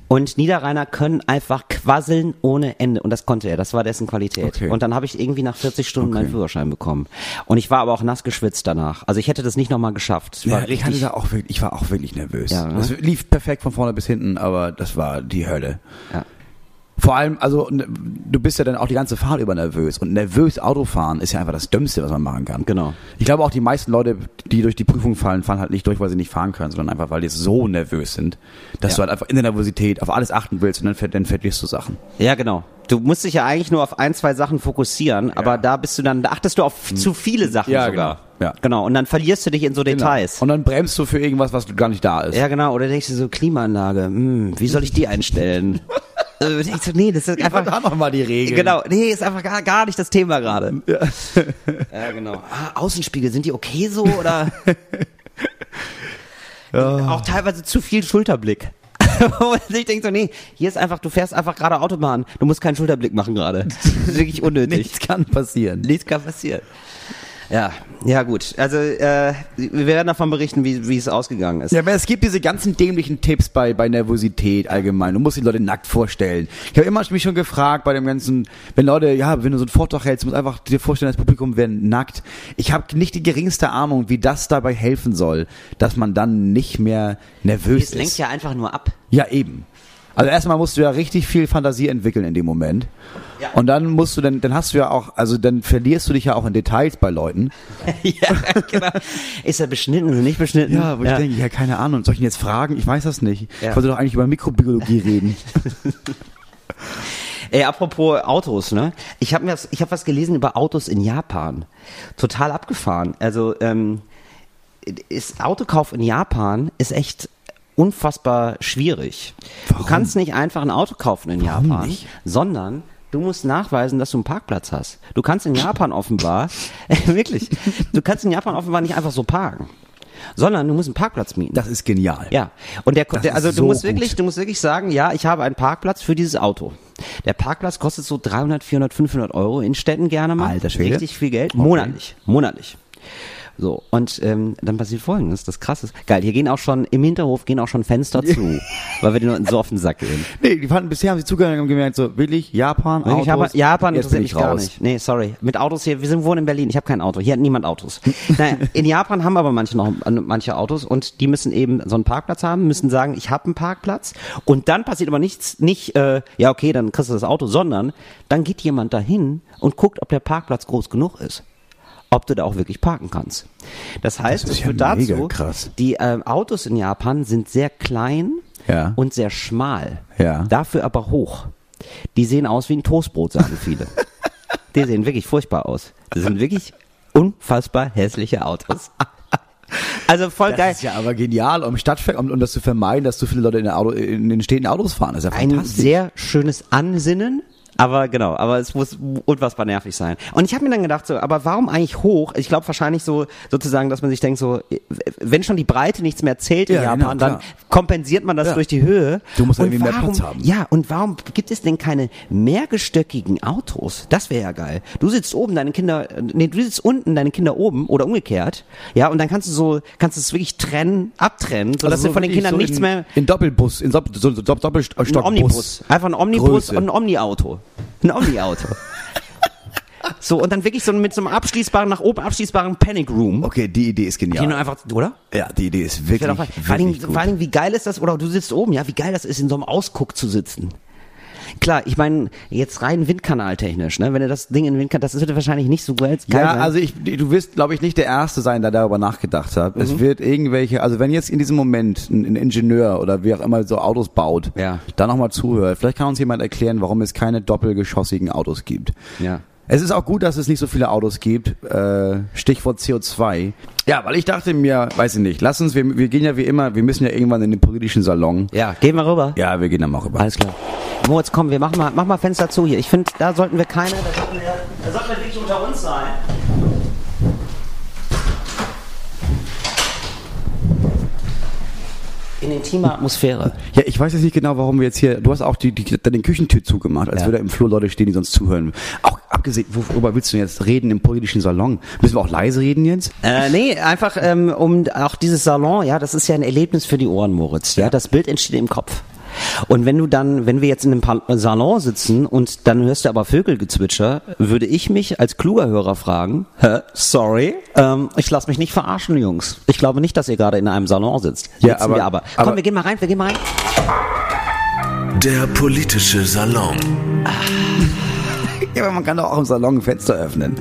Und Niederrheiner können einfach quasseln ohne Ende. Und das konnte er. Das war dessen Qualität. Okay. Und dann habe ich irgendwie nach 40 Stunden meinen Führerschein bekommen. Und ich war aber auch nass geschwitzt danach. Also ich hätte das nicht nochmal geschafft. Es war Ja, ich, hatte richtig. da auch wirklich, ich war auch wirklich nervös. Ja, ne? Das lief perfekt von vorne bis hinten, aber das war die Hölle. Ja. Vor allem, also du bist ja dann auch die ganze Fahrt über nervös. Und nervös Autofahren ist ja einfach das Dümmste, was man machen kann. Genau. Ich glaube auch die meisten Leute, die durch die Prüfung fallen, fallen halt nicht durch, weil sie nicht fahren können, sondern einfach, weil die so nervös sind, dass Ja. du halt einfach in der Nervosität auf alles achten willst und dann, dann verlierst du Sachen. Ja, genau. Du musst dich ja eigentlich nur auf ein, zwei Sachen fokussieren, aber da bist du dann, da achtest du auf zu viele Sachen Ja, sogar. genau. Ja. Genau. Und dann verlierst du dich in so Details. Und dann bremst du für irgendwas, was gar nicht da ist. Ja, genau. Oder denkst du so, Klimaanlage, hm, wie soll ich die einstellen? äh, denkst du, nee, das ist einfach. da noch mal die Regeln. Genau, nee, ist einfach gar, gar nicht das Thema gerade. Ja. genau. Ah, Außenspiegel, sind die okay so oder? Auch teilweise zu viel Schulterblick. Sich denkt so, nee, hier ist einfach, du fährst einfach gerade Autobahn, du musst keinen Schulterblick machen gerade. Das ist wirklich unnötig. Nichts kann passieren. Nichts kann passieren. Ja, ja gut. Also äh, wir werden davon berichten, wie, wie es ausgegangen ist. Ja, aber es gibt diese ganzen dämlichen Tipps bei, bei Nervosität allgemein. Du musst die Leute nackt vorstellen. Ich habe immer mich schon gefragt bei dem ganzen, wenn Leute, ja, wenn du so einen Vortrag hältst, musst einfach dir vorstellen, das Publikum wäre nackt. Ich habe nicht die geringste Ahnung, wie das dabei helfen soll, dass man dann nicht mehr nervös Es lenkt ist. ja einfach nur ab. Ja, eben. Also erstmal musst du ja richtig viel Fantasie entwickeln in dem Moment. Ja. Und dann musst du, dann, dann hast du ja auch, also dann verlierst du dich ja auch in Details bei Leuten. ja, genau. Ist er beschnitten oder nicht beschnitten? Ja, wo ich denke, ja, keine Ahnung, soll ich ihn jetzt fragen? Ich weiß das nicht. Ja. Ich wollte doch eigentlich über Mikrobiologie reden. Ey, apropos Autos, ne? Ich habe mir, was- ich habe was gelesen über Autos in Japan. Total abgefahren. Also ähm, ist Autokauf in Japan ist echt unfassbar schwierig. Du kannst nicht einfach ein Auto kaufen in Japan, nicht? sondern du musst nachweisen, dass du einen Parkplatz hast. Du kannst in Japan offenbar, wirklich, du kannst in Japan offenbar nicht einfach so parken. Sondern du musst einen Parkplatz mieten. Das ist genial. Ja, und der, der also ist du so musst gut. wirklich, du musst wirklich sagen, ja, ich habe einen Parkplatz für dieses Auto. Der Parkplatz kostet so 300, 400, 500 Euro in Städten gerne mal. Alter Schwede. Richtig viel Geld. Monatlich. Monatlich. So, und ähm, dann passiert folgendes, das krass ist. Geil, hier gehen auch schon, im Hinterhof gehen auch schon Fenster zu, weil wir den so auf den Sack gehen. Nee, die fanden, bisher haben sie zugehört und haben gemerkt, so, willig, Japan, Autos. Ich habe, Japan jetzt interessiert ich mich gar raus. nicht. Nee, sorry. Mit Autos hier, wir sind wohnen in Berlin, ich habe kein Auto. Hier hat niemand Autos. naja, in Japan haben aber manche noch äh, manche Autos und die müssen eben so einen Parkplatz haben, müssen sagen, ich habe einen Parkplatz und dann passiert aber nichts, nicht, äh, ja okay, dann kriegst du das Auto, sondern dann geht jemand dahin und guckt, ob der Parkplatz groß genug ist. Ob du da auch wirklich parken kannst. Das heißt, Das es ja führt dazu, krass. die ähm, Autos in Japan sind sehr klein Ja. und sehr schmal. Ja. Dafür aber hoch. Die sehen aus wie ein Toastbrot, sagen viele. die sehen wirklich furchtbar aus. Das sind wirklich unfassbar hässliche Autos. Also voll Das geil. ist ja aber genial, um Stadtver um, um das zu vermeiden, dass so viele Leute in, Auto, in den Städten Autos fahren. Das ist ja Ein sehr schönes Ansinnen. Aber genau, aber es muss unfassbar nervig sein. Und ich habe mir dann gedacht, so, aber warum eigentlich hoch? Ich glaube wahrscheinlich so sozusagen, dass man sich denkt, so, wenn schon die Breite nichts mehr zählt in Ja, Japan, genau, dann kompensiert man das Ja. durch die Höhe. Du musst Und irgendwie mehr warum, Platz haben. Ja, und warum gibt es denn keine mehrgestöckigen Autos? Das wäre ja geil. Du sitzt oben, deine Kinder, nee, du sitzt unten, deine Kinder oben oder umgekehrt. Ja, und dann kannst du so, kannst du es wirklich trennen, abtrennen, sodass Also du von den Kindern so nichts in, mehr In Doppelbus, in Doppel, so, so Doppelstockbus. ein Omnibus. Einfach ein Omnibus Größe. und ein Omni-Auto. Ein Omni-Auto. so, und dann wirklich so mit so einem abschließbaren, nach oben abschließbaren Panic Room. Okay, die Idee ist Die genial. nur einfach, oder? Ja, die Idee ist wirklich, Wäre doch- vor, wirklich gut. vor allen Dingen, wie geil ist das, oder du sitzt oben, ja, wie geil das ist, in so einem Ausguck zu sitzen. Klar, ich meine, jetzt rein Windkanaltechnisch, ne? Wenn du das Ding in den Windkanal, das wird wahrscheinlich nicht so geil Ja, sein. also ich, du wirst, glaube ich, nicht der Erste sein, der darüber nachgedacht hat. Mhm. Es wird irgendwelche, also wenn jetzt in diesem Moment ein, ein Ingenieur oder wie auch immer so Autos baut, Ja. da nochmal zuhört, vielleicht kann uns jemand erklären, warum es keine doppelgeschossigen Autos gibt. Ja. Es ist auch gut, dass es nicht so viele Autos gibt. Äh, Stichwort CO2. Ja, weil ich dachte mir, weiß ich nicht, lass uns, wir, wir gehen ja wie immer, wir müssen ja irgendwann in den politischen Salon. Ja, gehen wir rüber. Ja, wir gehen da mal rüber. Alles klar. Moritz, komm, wir machen mal, mach mal Fenster zu hier. Ich finde, da sollten wir keine, da sollten wir, da sollten wir wirklich unter uns sein. In intimer Atmosphäre. Ja, ich weiß jetzt nicht genau, warum wir jetzt hier. Du hast auch die, die, den Küchentür zugemacht, als Ja. würde im Flur Leute stehen, die sonst zuhören. Auch abgesehen, worüber willst du jetzt reden im politischen Salon? Müssen wir auch leise reden jetzt? Äh, nee, einfach ähm, um auch dieses Salon, ja, das ist ja ein Erlebnis für die Ohren, Moritz. Ja, das Bild entsteht im Kopf. Und wenn du dann, wenn wir jetzt in einem Pa- Salon sitzen und dann hörst du aber Vögelgezwitscher, würde ich mich als kluger Hörer fragen, Hä, sorry, ähm, ich lasse mich nicht verarschen, Jungs. Ich glaube nicht, dass ihr gerade in einem Salon sitzt. Ja, Sitzen aber- wir aber. Komm, aber- wir gehen mal rein, wir gehen mal rein. Der politische Salon. Ja, aber man kann doch auch im Salon ein Fenster öffnen.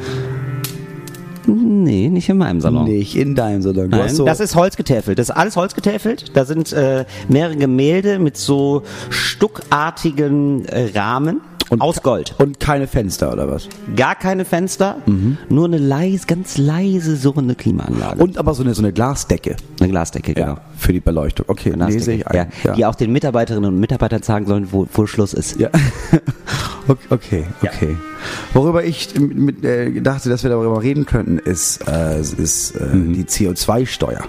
Nee, nicht in meinem Salon. Nicht in deinem Salon. Nein, so, das ist holzgetäfelt. Das ist alles holzgetäfelt. Da sind äh, mehrere Gemälde mit so stuckartigen äh, Rahmen aus Gold. und keine Fenster oder was? Gar keine Fenster, Mhm. nur eine leise, ganz leise surrende Klimaanlage. Und aber so eine, so eine Glasdecke. eine Glasdecke, genau. Für die Beleuchtung. Okay, sehe ich ein. ja, Die auch den Mitarbeiterinnen und Mitarbeitern sagen sollen, wo, wo Schluss ist. Ja. Okay, okay. Worüber ich mit, äh, dachte, dass wir darüber reden könnten, ist, äh, ist äh, Mhm. die CO2-Steuer.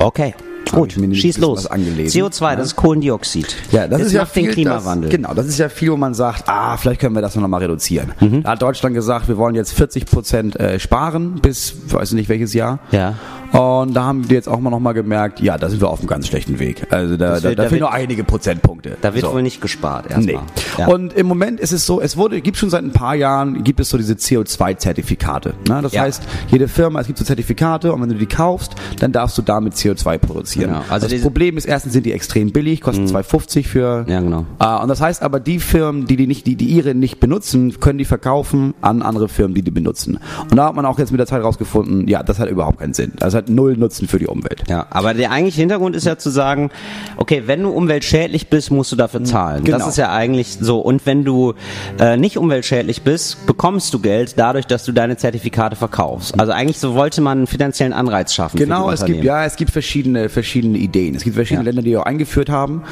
Okay, gut, schieß los. was angelesen. CO2, Ja. das ist Kohlendioxid. Ja, das, ist ja macht den viel, Klimawandel. Das, genau, das ist ja viel, wo man sagt, ah, vielleicht können wir das noch mal reduzieren. Mhm. Da hat Deutschland gesagt, wir wollen jetzt 40 Prozent äh, sparen bis, weiß nicht welches Jahr. Ja. Und da haben wir jetzt auch mal noch mal gemerkt, ja, da sind wir auf einem ganz schlechten Weg. Also da, Das da, wird- da da fehlen nur einige Prozentpunkte. Da wird So. wohl nicht gespart Nee. erstmal. Ja. Und im Moment ist es so, es wurde, gibt schon seit ein paar Jahren, gibt es so diese CO2-Zertifikate. Ne? Das Ja. heißt, jede Firma, es gibt so Zertifikate und wenn du die kaufst, dann darfst du damit CO2 produzieren. Genau. Also das Problem ist, erstens sind die extrem billig, kosten 2,50 für. Ja, genau. Ah, und das heißt aber, die Firmen, die die nicht, die, die ihre nicht benutzen, können die verkaufen an andere Firmen, die die benutzen. Und da hat man auch jetzt mit der Zeit rausgefunden, ja, das hat überhaupt keinen Sinn. Das hat null Nutzen für die Umwelt. Ja, aber der eigentliche Hintergrund ist ja zu sagen, okay, wenn du umweltschädlich bist, musst du dafür zahlen. Genau. Das ist ja eigentlich so. Und wenn du äh, nicht umweltschädlich bist, bekommst du Geld dadurch, dass du deine Zertifikate verkaufst. Also eigentlich so wollte man einen finanziellen Anreiz schaffen. Genau, es gibt ja, es gibt verschiedene verschiedene Ideen. Es gibt verschiedene Ja. Länder, die auch eingeführt haben.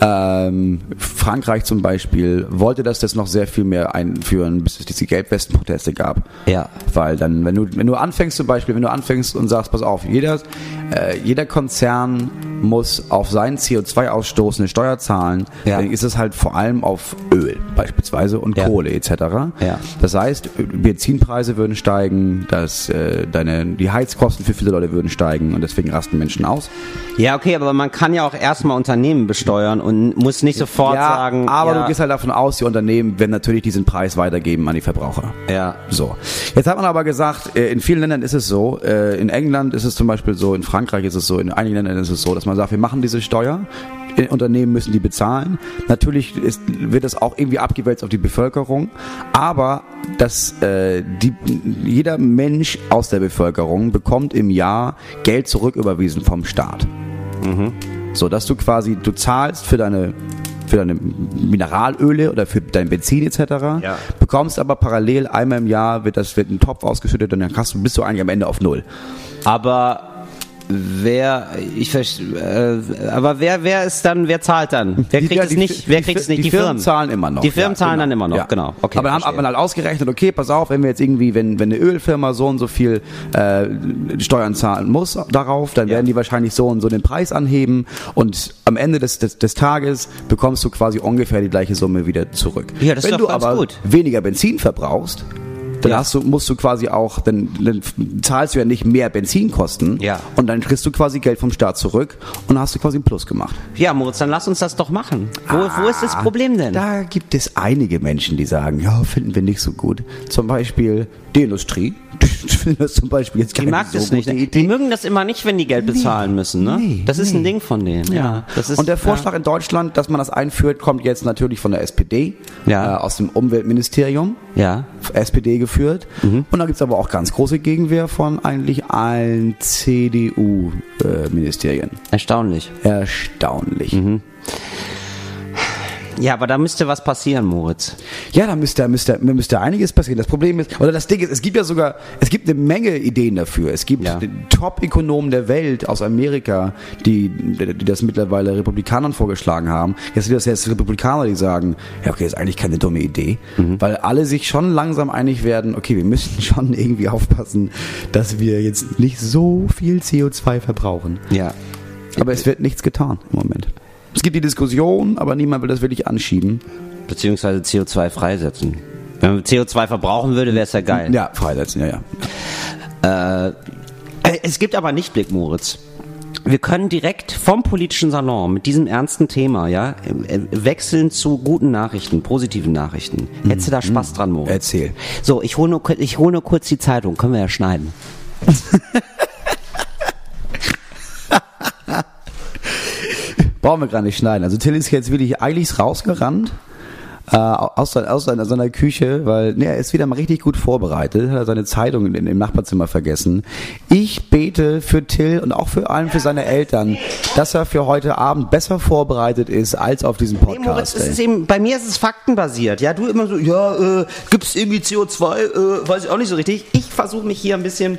Ähm, Frankreich zum Beispiel wollte, das noch sehr viel mehr einführen, bis es diese Gelbwesten-Proteste gab. Ja. Weil dann, wenn du wenn du anfängst zum Beispiel, wenn du anfängst und sagst, pass auf, jeder äh, jeder Konzern muss auf seinen CO2-Ausstoß eine Steuer zahlen, Ja. dann ist es halt vor allem auf Öl beispielsweise und Ja. Kohle etc. Ja. Das heißt, Benzinpreise würden steigen, dass äh, deine die Heizkosten für viele Leute würden steigen und deswegen rasten Menschen aus. Ja, okay, aber man kann ja auch erstmal Unternehmen besteuern und muss nicht sofort ja, sagen. aber ja, du gehst halt davon aus, die Unternehmen werden natürlich diesen Preis weitergeben an die Verbraucher. Ja. So. Jetzt hat man aber gesagt, äh, in vielen Ländern ist es so, äh, in England ist es zum Beispiel so, in Frankreich ist es so, in einigen Ländern ist es so, dass man sagt, wir machen diese Steuer, Unternehmen müssen die bezahlen. Natürlich ist, wird das auch irgendwie abgewälzt auf die Bevölkerung, aber dass äh, die, jeder Mensch aus der Bevölkerung bekommt im Jahr Geld zurücküberwiesen vom Staat. So, dass du quasi, du zahlst für deine für deine Mineralöle oder für dein Benzin etc. Ja. Bekommst aber parallel einmal im Jahr wird das wird ein Topf ausgeschüttet und dann hast du, bist du eigentlich am Ende auf null. Aber wer, ich äh, aber wer, wer ist dann, wer zahlt dann? Wer Die- kriegt ja, es die- nicht? Wer die, kriegt es nicht? Die, Firmen zahlen immer noch. Die Firmen ja, zahlen genau. dann immer noch, Ja. genau. Okay, aber dann hat man halt ausgerechnet, okay, pass auf, wenn wir jetzt irgendwie, wenn, wenn eine Ölfirma so und so viel äh, Steuern zahlen muss darauf, dann Ja. werden die wahrscheinlich so und so den Preis anheben und am Ende des, des, des Tages bekommst du quasi ungefähr die gleiche Summe wieder zurück. Ja, das ist wenn doch du aber gut. weniger Benzin verbrauchst, dann Ja. hast du, musst du quasi auch, dann, dann zahlst du ja nicht mehr Benzinkosten Ja. und dann kriegst du quasi Geld vom Staat zurück und hast du quasi einen Plus gemacht. Ja, Moritz, dann lass uns das doch machen. Wo, wo ist das Problem denn? Da gibt es einige Menschen, die sagen, ja, finden wir nicht so gut. Zum Beispiel die Industrie. Die das zum Beispiel jetzt Die mag so das nicht. Die mögen das immer nicht, wenn die Geld bezahlen müssen, ne? nee, das ist ein nee. Ding von denen. Ja. Das ist, Und der Vorschlag in Deutschland, dass man das einführt, kommt jetzt natürlich von der SPD, Ja. äh, aus dem Umweltministerium, Ja. SPD geführt. Mhm. Und da gibt's aber auch ganz große Gegenwehr von eigentlich allen CDU-Ministerien. Erstaunlich. Erstaunlich. Mhm. Ja, aber da müsste was passieren, Moritz. Ja, da müsste, müsste, müsste einiges passieren. Das Problem ist, oder das Ding ist, es gibt ja sogar, es gibt eine Menge Ideen dafür. Es gibt Ja. Top-Ökonomen der Welt aus Amerika, die, die das mittlerweile Republikanern vorgeschlagen haben. Jetzt sind das jetzt Republikaner, die sagen, ja, okay, ist eigentlich keine dumme Idee. Mhm. Weil alle sich schon langsam einig werden, okay, wir müssen schon irgendwie aufpassen, dass wir jetzt nicht so viel CO2 verbrauchen. Ja. Aber es wird nichts getan im Moment. Es gibt die Diskussion, aber niemand will das wirklich anschieben. Beziehungsweise CO2 freisetzen. Wenn man CO2 verbrauchen würde, wäre es ja geil. Ja, freisetzen, ja, ja. Äh, Es gibt aber nicht Blick, Moritz. Wir können direkt vom politischen Salon mit diesem ernsten Thema, ja, äh, wechseln zu guten Nachrichten, positiven Nachrichten. Hättest du da Spaß dran, Moritz? Erzähl. So, ich hole nur, ich hol nur kurz die Zeitung, können wir ja schneiden. Brauchen wir gar nicht schneiden. Also Till ist jetzt wirklich eiligst rausgerannt äh, aus, seiner- aus seiner, seiner Küche, weil ne, er ist wieder mal richtig gut vorbereitet, hat er seine Zeitung in, im Nachbarzimmer vergessen. Ich bete für Till und auch für allen für seine Eltern, dass er für heute Abend besser vorbereitet ist als auf diesem Nee, Moritz, Podcast. es ist eben, bei mir ist es faktenbasiert. Ja, du immer so, ja, äh, gibt's irgendwie CO2, äh, weiß ich auch nicht so richtig. Ich versuche mich hier ein bisschen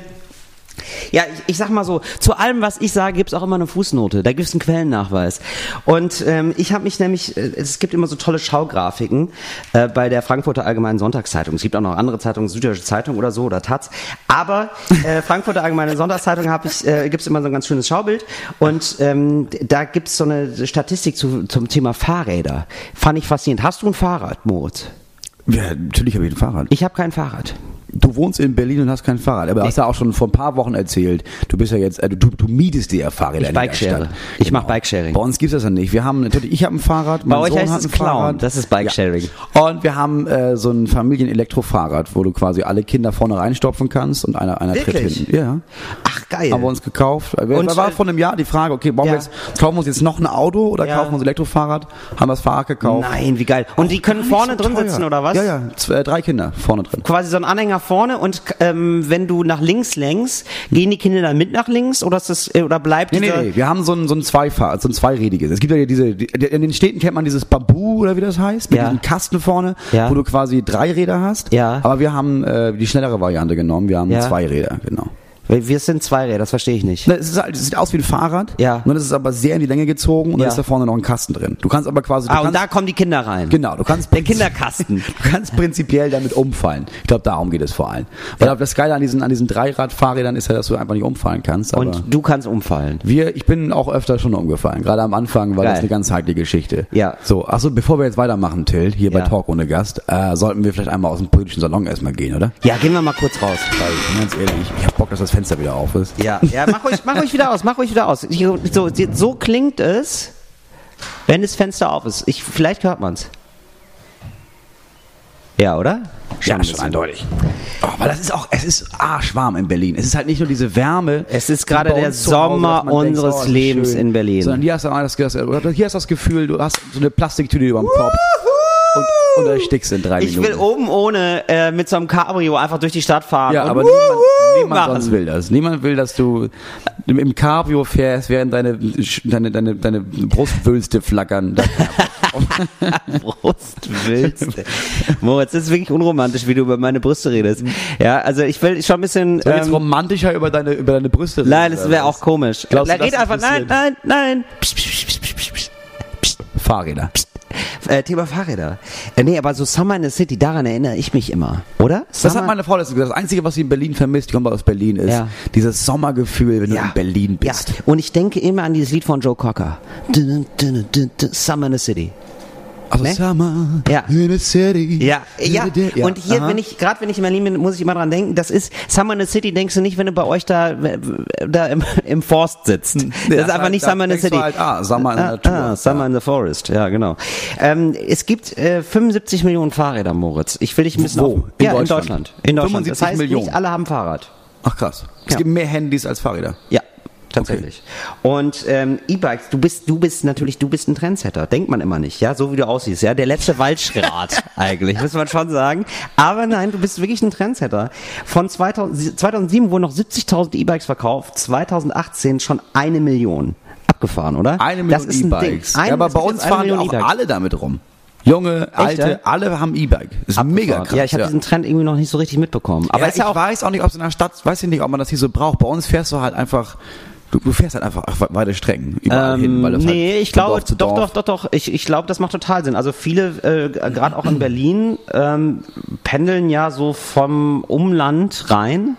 ja, ich, ich sag mal so, zu allem, was ich sage, gibt's auch immer eine Fußnote. Da gibt's einen Quellennachweis. Und ähm, ich habe mich nämlich, äh, es gibt immer so tolle Schaugrafiken äh, bei der Frankfurter Allgemeinen Sonntagszeitung. Es gibt auch noch andere Zeitungen, Süddeutsche Zeitung oder so oder Taz. Aber äh, Frankfurter Allgemeine Sonntagszeitung hab ich, äh, gibt's immer so ein ganz schönes Schaubild. Und ähm, da gibt's so eine Statistik zu, zum Thema Fahrräder. Fand ich faszinierend. Hast du ein Fahrrad, Moritz? Ja, natürlich habe ich ein Fahrrad. Ich habe kein Fahrrad. Du wohnst in Berlin und hast kein Fahrrad. Aber du hast ja auch schon vor ein paar Wochen erzählt, du bist ja jetzt, äh, du, du mietest dir ja Fahrräder Ich Bikeshare. Ich mach Bikesharing. Bei uns gibt's das ja nicht. Wir haben natürlich, ich habe ein Fahrrad, mein Bei euch Sohn heißt hat es ein Clown. Fahrrad. Das ist Bikesharing. Ja. Und wir haben äh, so ein Familien-Elektrofahrrad, wo du quasi alle Kinder vorne reinstopfen kannst und einer, einer tritt Wirklich? hinten. Ja. Ach, geil. Haben wir uns gekauft. Wir, Und, da war äh, vor einem Jahr die Frage, okay, ja. wir jetzt, kaufen wir uns jetzt noch ein Auto oder kaufen wir uns ein Elektrofahrrad? Haben wir das Fahrrad gekauft. Nein, wie geil. Und die können vorne so drin teuer. sitzen, oder was? Ja, ja, zwei, drei Kinder vorne drin. Quasi so ein Anhänger nach vorne und ähm, wenn du nach links lenkst, gehen die Kinder dann mit nach links oder ist das, äh, oder bleibt Nee, nee, dieser, nee, wir haben so ein, so ein Zweifahr, so ein Zweirädiges. Es gibt ja diese, die- in den Städten kennt man dieses Bambu oder wie das heißt, mit Ja. diesem Kasten vorne, Ja. wo du quasi drei Räder hast. Ja. Aber wir haben äh, die schnellere Variante genommen, wir haben Ja. zwei Räder, genau. Wir sind zwei Räder, das verstehe ich nicht. Ne, Es, ist halt, es sieht aus wie ein Fahrrad, Ja. nur das ist aber sehr in die Länge gezogen und Ja. da ist da vorne noch ein Kasten drin. Du kannst aber quasi, Ah, und da kommen die Kinder rein. Genau, du kannst Der Kinderkasten. Du kannst prinzipiell damit umfallen. Ich glaube, darum geht es vor allem. Weil das Geile an diesen, an diesen Dreiradfahrrädern ist ja, dass du einfach nicht umfallen kannst. Und du kannst umfallen. wir, ich bin auch öfter schon umgefallen. Gerade am Anfang war das Geil. eine ganz heikle Geschichte. Ja. So, achso, bevor wir jetzt weitermachen, Till, hier Ja. bei Talk ohne Gast, äh, sollten wir vielleicht einmal aus dem politischen Salon erstmal gehen, oder? Ja, gehen wir mal kurz raus. Weil, ganz ehrlich, ich hab Bock, dass das Fenster wieder auf ist. Ja, ja, mach euch, mach euch wieder aus, mach euch wieder aus. So, so klingt es, wenn das Fenster auf ist. Ich, vielleicht hört man's. Ja, oder? Ja, ein schon eindeutig. Oh, aber das ist auch, es ist arschwarm in Berlin. Es ist halt nicht nur diese Wärme. Es ist gerade der Hause, Sommer dass man denkt, unseres oh, Lebens schön. in Berlin. Sondern hier hast du auch das, das, oder hier hast du das Gefühl, du hast so eine Plastiktüte über dem Kopf und, und erstickst in drei Ich Minuten. will oben ohne äh, mit so einem Cabrio einfach durch die Stadt fahren. Ja, aber niemand, niemand sonst will das. Niemand will, dass du im im Cabrio fährst, während deine, deine, deine, deine Brustwülste flackern. Brustwülste. Moritz, das ist wirklich unromantisch, wie du über meine Brüste redest. Ja, also ich will schon ein bisschen. Soll ich jetzt Ähm, romantischer über deine, über deine Brüste reden, nein, das wäre auch komisch. Glaubst du, Red das einfach, nein, nein, nein. Psst, psst, psst, psst, psst, psst. Fahrräder. Äh, Thema Fahrräder. Äh, nee, aber so Summer in the City, daran erinnere ich mich immer. Oder? Das Summer- hat meine Frau letztens gesagt. Das Einzige, was sie in Berlin vermisst, die kommt aus Berlin, ist Ja. dieses Sommergefühl, wenn du in Berlin bist. Ja, und ich denke immer an dieses Lied von Joe Cocker. Summer in the City. Also Ne? Summer Ja. in the city. Ja, ja. Ja, Und hier, aha. wenn ich, gerade wenn ich in Berlin bin, muss ich immer dran denken, das ist Summer in the City, denkst du nicht, wenn du bei euch da, da im, im Forst sitzt. Das ist das einfach halt- nicht Summer in the City. halt, ah, Summer in the ah, Natur. Ah, Summer Ja. in the Forest, ja, genau. Ähm, es gibt äh, 75 Millionen Fahrräder, Moritz. Ich will dich ein bisschen Wo? auf- In ja, in Deutschland? Deutschland. In Deutschland. 75 das heißt, Millionen. nicht alle haben Fahrrad. Ach krass. Es Ja. gibt mehr Handys als Fahrräder. Ja, tatsächlich. Und ähm, E-Bikes, du bist, du bist natürlich, du bist ein Trendsetter. Denkt man immer nicht, ja, so wie du aussiehst, ja, der letzte Waldschrat eigentlich, muss man schon sagen. Aber nein, du bist wirklich ein Trendsetter. Von 2000, 2007 wurden noch 70.000 E-Bikes verkauft, 2018 schon eine Million. Abgefahren, oder? Eine Million ist ein Ding. E-Bikes. Eine- Ja, aber bei uns fahren ja auch E-Bikes. alle damit rum. Junge, alte, ja? alle haben E-Bike. Ist mega Abgefahren. krass. Ja, ich habe diesen Trend irgendwie noch nicht so richtig mitbekommen. Aber ja ich auch weiß auch nicht, ob es in der Stadt, weiß ich nicht, ob man das hier so braucht. Bei uns fährst du halt einfach, du, du fährst halt einfach weite Strecken überall hin, weil das Ähm, nee, halt ich glaube, doch, doch, doch, doch. Ich, ich glaube, das macht total Sinn. Also viele, äh, gerade auch in Berlin, ähm, pendeln ja so vom Umland rein.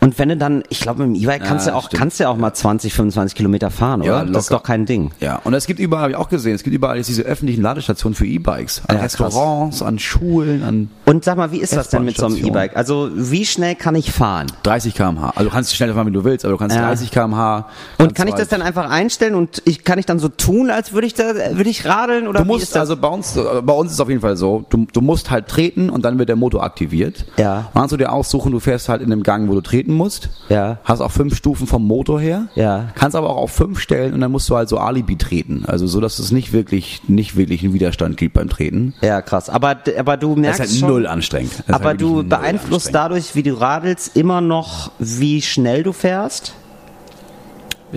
Und wenn du dann, ich glaube, mit dem E-Bike kannst Ja, du auch, stimmt. kannst du auch mal 20, 25 Kilometer fahren, Ja, oder? Das ist doch kein Ding. Ja, und es gibt überall, habe ich auch gesehen, es gibt überall jetzt diese öffentlichen Ladestationen für E-Bikes. An Ja, krass. Restaurants, an Schulen, an Und sag mal, wie ist das denn mit so einem. E-Bike? Also, wie schnell kann ich fahren? 30 km/h. Also du kannst schneller fahren, wie du willst, aber du kannst Ja. 30 km/h. Und kann ich das dann einfach einstellen und ich, kann ich dann so tun, als würde ich da, würde ich radeln oder Du wie musst, ist das? also bei uns, bei uns ist es auf jeden Fall so, du, du musst halt treten und dann wird der Motor aktiviert. Ja. Kannst du dir aussuchen, du fährst halt in einem Gang, wo du treten musst. Ja. Hast auch fünf Stufen vom Motor her. Ja. Kannst aber auch auf fünf stellen und dann musst du halt so Alibi treten. Also so, dass es nicht wirklich, nicht wirklich einen Widerstand gibt beim Treten. ja, krass. Aber, aber du Das merkst ist halt schon, null anstrengend. Das Aber halt du beeinflusst dadurch, wie du radelst, immer noch, wie schnell du fährst?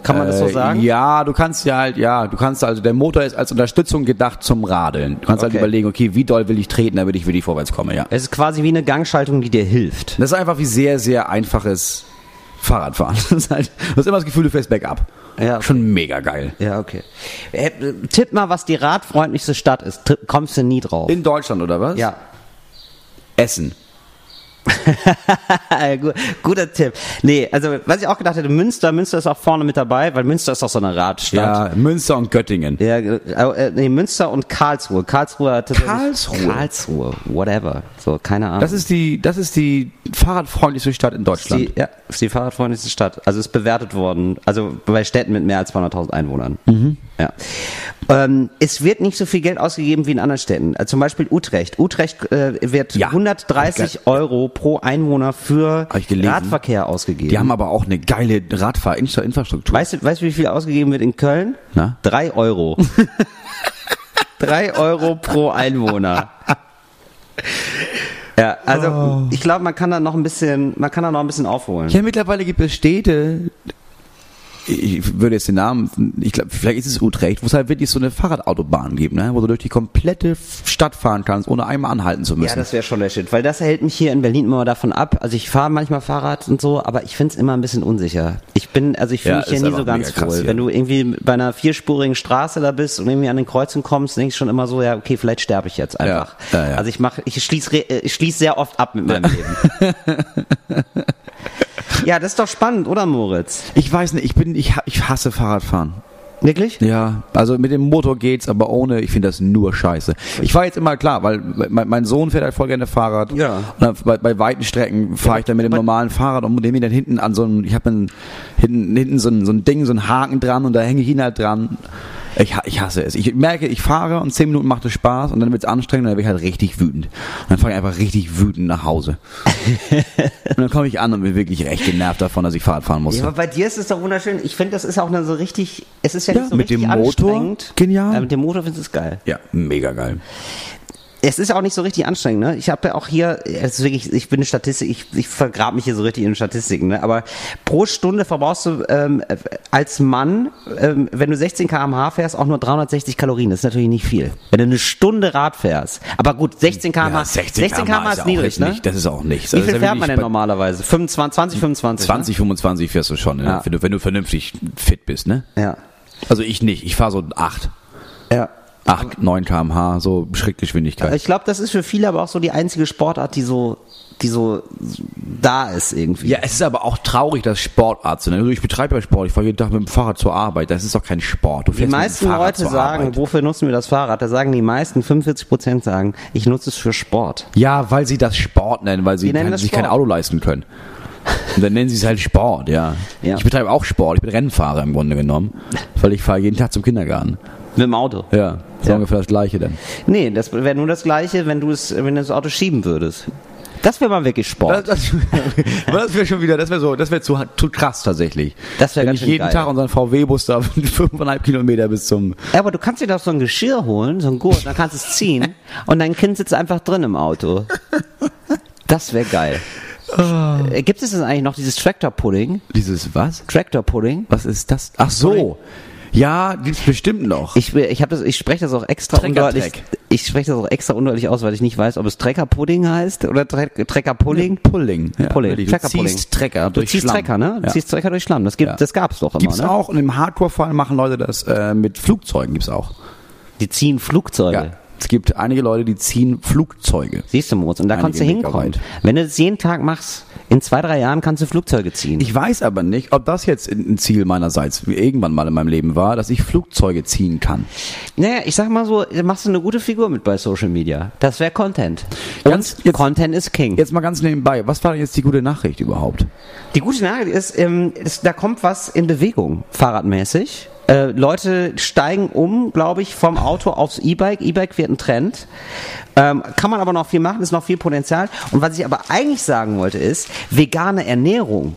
Kann man das so Äh, sagen? Ja, du kannst ja halt, ja, du kannst also, der Motor ist als Unterstützung gedacht zum Radeln. Du kannst halt Okay. überlegen, okay, wie doll will ich treten, damit ich wirklich vorwärts komme, ja. Es ist quasi wie eine Gangschaltung, die dir hilft. Das ist einfach wie sehr, sehr einfaches Fahrradfahren. Das ist halt, du hast immer das Gefühl, du fährst bergab. Ja, okay. Schon mega geil. Ja, okay. Äh, tipp mal, was die radfreundlichste Stadt ist. Tipp, kommst du nie drauf. In Deutschland, oder was? ja. Essen. Gu- Guter Tipp. Nee, also was ich auch gedacht hätte, Münster, Münster ist auch vorne mit dabei, weil Münster ist doch so eine Radstadt. Ja, Münster und Göttingen. Ja, äh, äh, nee, Münster und Karlsruhe. Karlsruhe hat Karlsruhe? Karlsruhe, whatever. So, keine Ahnung. Das ist die, das ist die fahrradfreundlichste Stadt in Deutschland. Die, ja, ist die fahrradfreundlichste Stadt. Also ist bewertet worden, also bei Städten mit mehr als 200.000 Einwohnern. Mhm. Ja. Ähm, es wird nicht so viel Geld ausgegeben wie in anderen Städten. Also zum Beispiel Utrecht. Utrecht äh, wird Ja. 130 Euro pro Einwohner für. Radverkehr ausgegeben. Die haben aber auch eine geile Radfahrinfrastruktur. weißt, du, weißt du, wie viel ausgegeben wird in Köln? Na? Drei Euro. Drei Euro pro Einwohner. Ja, also Oh. ich glaube, man kann da noch ein bisschen, man kann da noch ein bisschen aufholen. Ja, mittlerweile gibt es Städte, ich würde jetzt den Namen, ich glaube, vielleicht ist es Utrecht, wo es halt wirklich so eine Fahrradautobahn gibt, ne? wo du durch die komplette Stadt fahren kannst, ohne einmal anhalten zu müssen. Ja, das wäre schon der Shit, weil das hält mich hier in Berlin immer davon ab. Also ich fahre manchmal Fahrrad und so, aber ich finde es immer ein bisschen unsicher. Ich bin, also ich fühle Ja, mich hier nie so ganz wohl. hier. Wenn du irgendwie bei einer vierspurigen Straße da bist und irgendwie an den Kreuzen kommst, denke ich schon immer so, ja, okay, vielleicht sterbe ich jetzt einfach. Ja, ja. Also ich mache, ich schließe ich schließ sehr oft ab mit meinem Leben. ja, das ist doch spannend, oder Moritz? ich weiß nicht, ich bin, ich, ha- ich hasse Fahrradfahren. Wirklich? Ja, also mit dem Motor geht's, aber ohne, ich finde das nur scheiße. Ich fahre jetzt immer klar, weil mein, mein Sohn fährt halt voll gerne Fahrrad. Ja. Und dann bei, bei weiten Strecken fahre ich dann mit dem normalen Fahrrad und nehme ihn dann hinten an so einem, ich habe hinten, hinten so ein, so ein Ding, so ein Haken dran und da hänge ich ihn halt dran. Ich, ich hasse es. Ich merke, ich fahre und zehn Minuten macht es Spaß und dann wird's anstrengend und dann bin ich halt richtig wütend. Und dann fahre ich einfach richtig wütend nach Hause. und dann komme ich an und bin wirklich recht genervt davon, dass ich Fahrrad fahren muss. Ja, aber bei dir ist es doch wunderschön. Ich finde, das ist auch eine so richtig, es ist ja, Ja, nicht so mit richtig dem Motor, genial. Ja, mit dem Motor findest du es geil. Ja, mega geil. Es ist auch nicht so richtig anstrengend, ne? Ich habe ja auch hier, es ist wirklich, ich bin eine Statistik, ich, ich vergrab mich hier so richtig in Statistiken, ne? Aber pro Stunde verbrauchst du ähm, äh, als Mann, ähm, wenn du 16 km/h fährst, auch nur 360 Kalorien. Das ist natürlich nicht viel. Wenn du eine Stunde Rad fährst. Aber gut, 16 km/h, 16 km/h ist auch niedrig, ne? Nicht, das ist auch nichts. Wie Also viel ist ja fährt man denn normalerweise? 25, 20, 25? 20, 25 fährst du schon, ne? Ja. wenn, du, wenn du vernünftig fit bist, ne? Ne? Ja. Also ich nicht, ich fahre so 8, Ja. 8, 9 km/h, so Schrittgeschwindigkeit. Ich glaube, das ist für viele aber auch so die einzige Sportart, die so, die so da ist irgendwie. Ja, es ist aber auch traurig, dass Sportarzt sind. Also ich betreibe ja Sport, ich fahre jeden Tag mit dem Fahrrad zur Arbeit. Das ist doch kein Sport. Die meisten Leute sagen, Arbeit. wofür nutzen wir das Fahrrad? Da sagen die meisten, 45 Prozent sagen, ich nutze es für Sport. Ja, weil sie das Sport nennen, weil sie kein, sich kein. Auto leisten können. Und dann nennen sie es halt Sport, ja. Ja. Ich betreibe auch Sport, ich bin Rennfahrer im Grunde genommen, weil ich fahre jeden Tag zum Kindergarten. Mit dem Auto. Ja, ist Ja. ungefähr das Gleiche dann. Nee, das wäre nur das Gleiche, wenn du es, wenn du das Auto schieben würdest. Das wäre mal wirklich Sport. Das, das, aber das wäre schon wieder, das wäre so, das wäre zu, zu krass tatsächlich. Das wär Wenn ganz ich jeden geil. Tag unseren VW-Bus da fünfeinhalb Kilometer bis zum. Ja, aber du kannst dir doch so ein Geschirr holen, so ein Gurt, dann kannst du es ziehen und dein Kind sitzt einfach drin im Auto. Das wäre geil. Äh, Gibt es das eigentlich noch, dieses Tractor-Pudding? Dieses was? Tractor-Pudding? Was ist das? Ach so. Ja, gibt's bestimmt noch. Ich, ich, hab das, ich spreche das auch extra undeutlich. Ich spreche das auch extra undeutlich aus, weil ich nicht weiß, ob es Trecker-Pudding heißt oder Tre Trecker-Pulling. Pulling. Ja, Pulling. Du ziehst Trecker Du durch ziehst Schlamm. Trecker, ne? Du Ja. ziehst Trecker durch Schlamm. Das, gibt, Ja. das gab's doch immer, Gibt's ne? auch und im Hardcore-Fall machen Leute das äh, mit Flugzeugen gibt's auch. Die ziehen Flugzeuge. Ja. Es gibt einige Leute, die ziehen Flugzeuge. Siehst du, Moritz? Und da Einige kannst du hinkommen. weit. Wenn du das jeden Tag machst, in zwei, drei Jahren kannst du Flugzeuge ziehen. Ich weiß aber nicht, ob das jetzt ein Ziel meinerseits irgendwann mal in meinem Leben war, dass ich Flugzeuge ziehen kann. naja, ich sag mal so, da machst du eine gute Figur mit bei Social Media. Das wäre Content. Ganz- Und jetzt- Content ist King. Jetzt mal ganz nebenbei, was war denn jetzt die gute Nachricht überhaupt? Die gute Nachricht ist, ähm, ist, da kommt was in Bewegung, fahrradmäßig. Äh, Leute steigen um, glaube ich, vom Auto aufs E-Bike. E-Bike wird ein Trend. Ähm, kann man aber noch viel machen, ist noch viel Potenzial. Und was ich aber eigentlich sagen wollte, ist vegane Ernährung.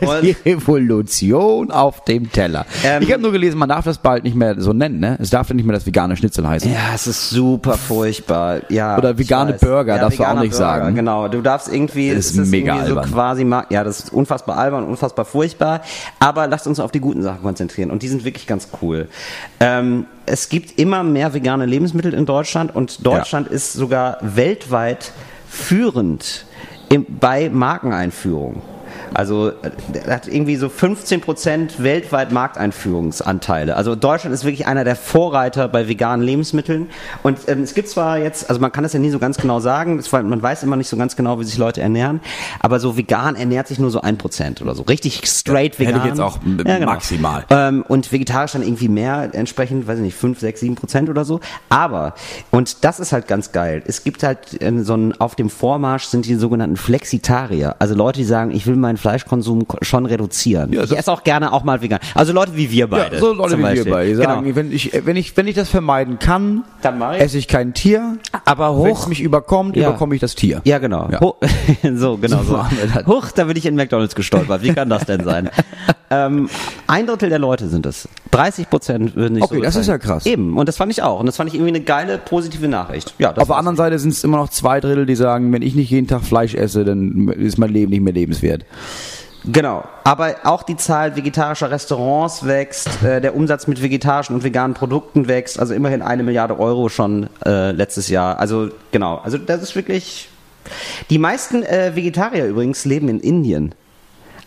Und- Die Revolution auf dem Teller. Ähm, ich habe nur gelesen, man darf das bald nicht mehr so nennen, ne? Es darf nicht mehr das vegane Schnitzel heißen. Ja, es ist super furchtbar. Ja, Oder vegane. Burger, darfst du auch nicht sagen. Genau, du darfst irgendwie, Das ist es mega irgendwie albern. so quasi, ja, das ist unfassbar albern, unfassbar furchtbar. Aber lasst uns auf die guten Sachen konzentrieren und die sind wirklich ganz cool. Ähm, es gibt immer mehr vegane Lebensmittel in Deutschland und Deutschland ist sogar weltweit führend im, bei Markeneinführung. Also äh, er hat irgendwie so 15% weltweit Markteinführungsanteile. Also Deutschland ist wirklich einer der Vorreiter bei veganen Lebensmitteln. Und ähm, es gibt zwar jetzt, also man kann das ja nie so ganz genau sagen, weil man weiß immer nicht so ganz genau, wie sich Leute ernähren, aber so vegan ernährt sich nur so 1% oder so. Richtig straight Hätte ich vegan. jetzt auch m- maximal. Ähm, und vegetarisch dann irgendwie mehr, entsprechend, weiß ich nicht, 5, 6, 7 Prozent oder so. Aber, und das ist halt ganz geil, es gibt halt äh, so ein, auf dem Vormarsch sind die sogenannten Flexitarier. Also Leute, die sagen, ich will mein meinen Fleischkonsum ko- schon reduzieren. Ja, ich esse auch gerne auch mal vegan. Also Leute wie wir beide. Ja, so Leute wie Beispiel. wir beide. Sagen, genau. wenn, ich, wenn, ich, wenn ich das vermeiden kann, Dann ich. esse ich kein Tier. Aber Wenn es hoch. mich überkommt, Ja. überkomme ich das Tier. Ja, genau. Ja. So, genau So so. Huch, da bin ich in McDonalds gestolpert. Wie kann das denn sein? ähm, ein Drittel der Leute sind es. 30 Prozent würden nicht Okay, so das ist urteilen. ja krass. Eben, und das fand ich auch. Und das fand ich irgendwie eine geile, positive Nachricht. Ja, das Auf der war's. anderen Seite sind es immer noch zwei Drittel, die sagen, wenn ich nicht jeden Tag Fleisch esse, dann ist mein Leben nicht mehr lebenswert. Genau. Aber auch die Zahl vegetarischer Restaurants wächst, äh, der Umsatz mit vegetarischen und veganen Produkten wächst, also immerhin eine Milliarde Euro schon äh, letztes Jahr. Also genau, also das ist wirklich. Die meisten äh, Vegetarier übrigens leben in Indien.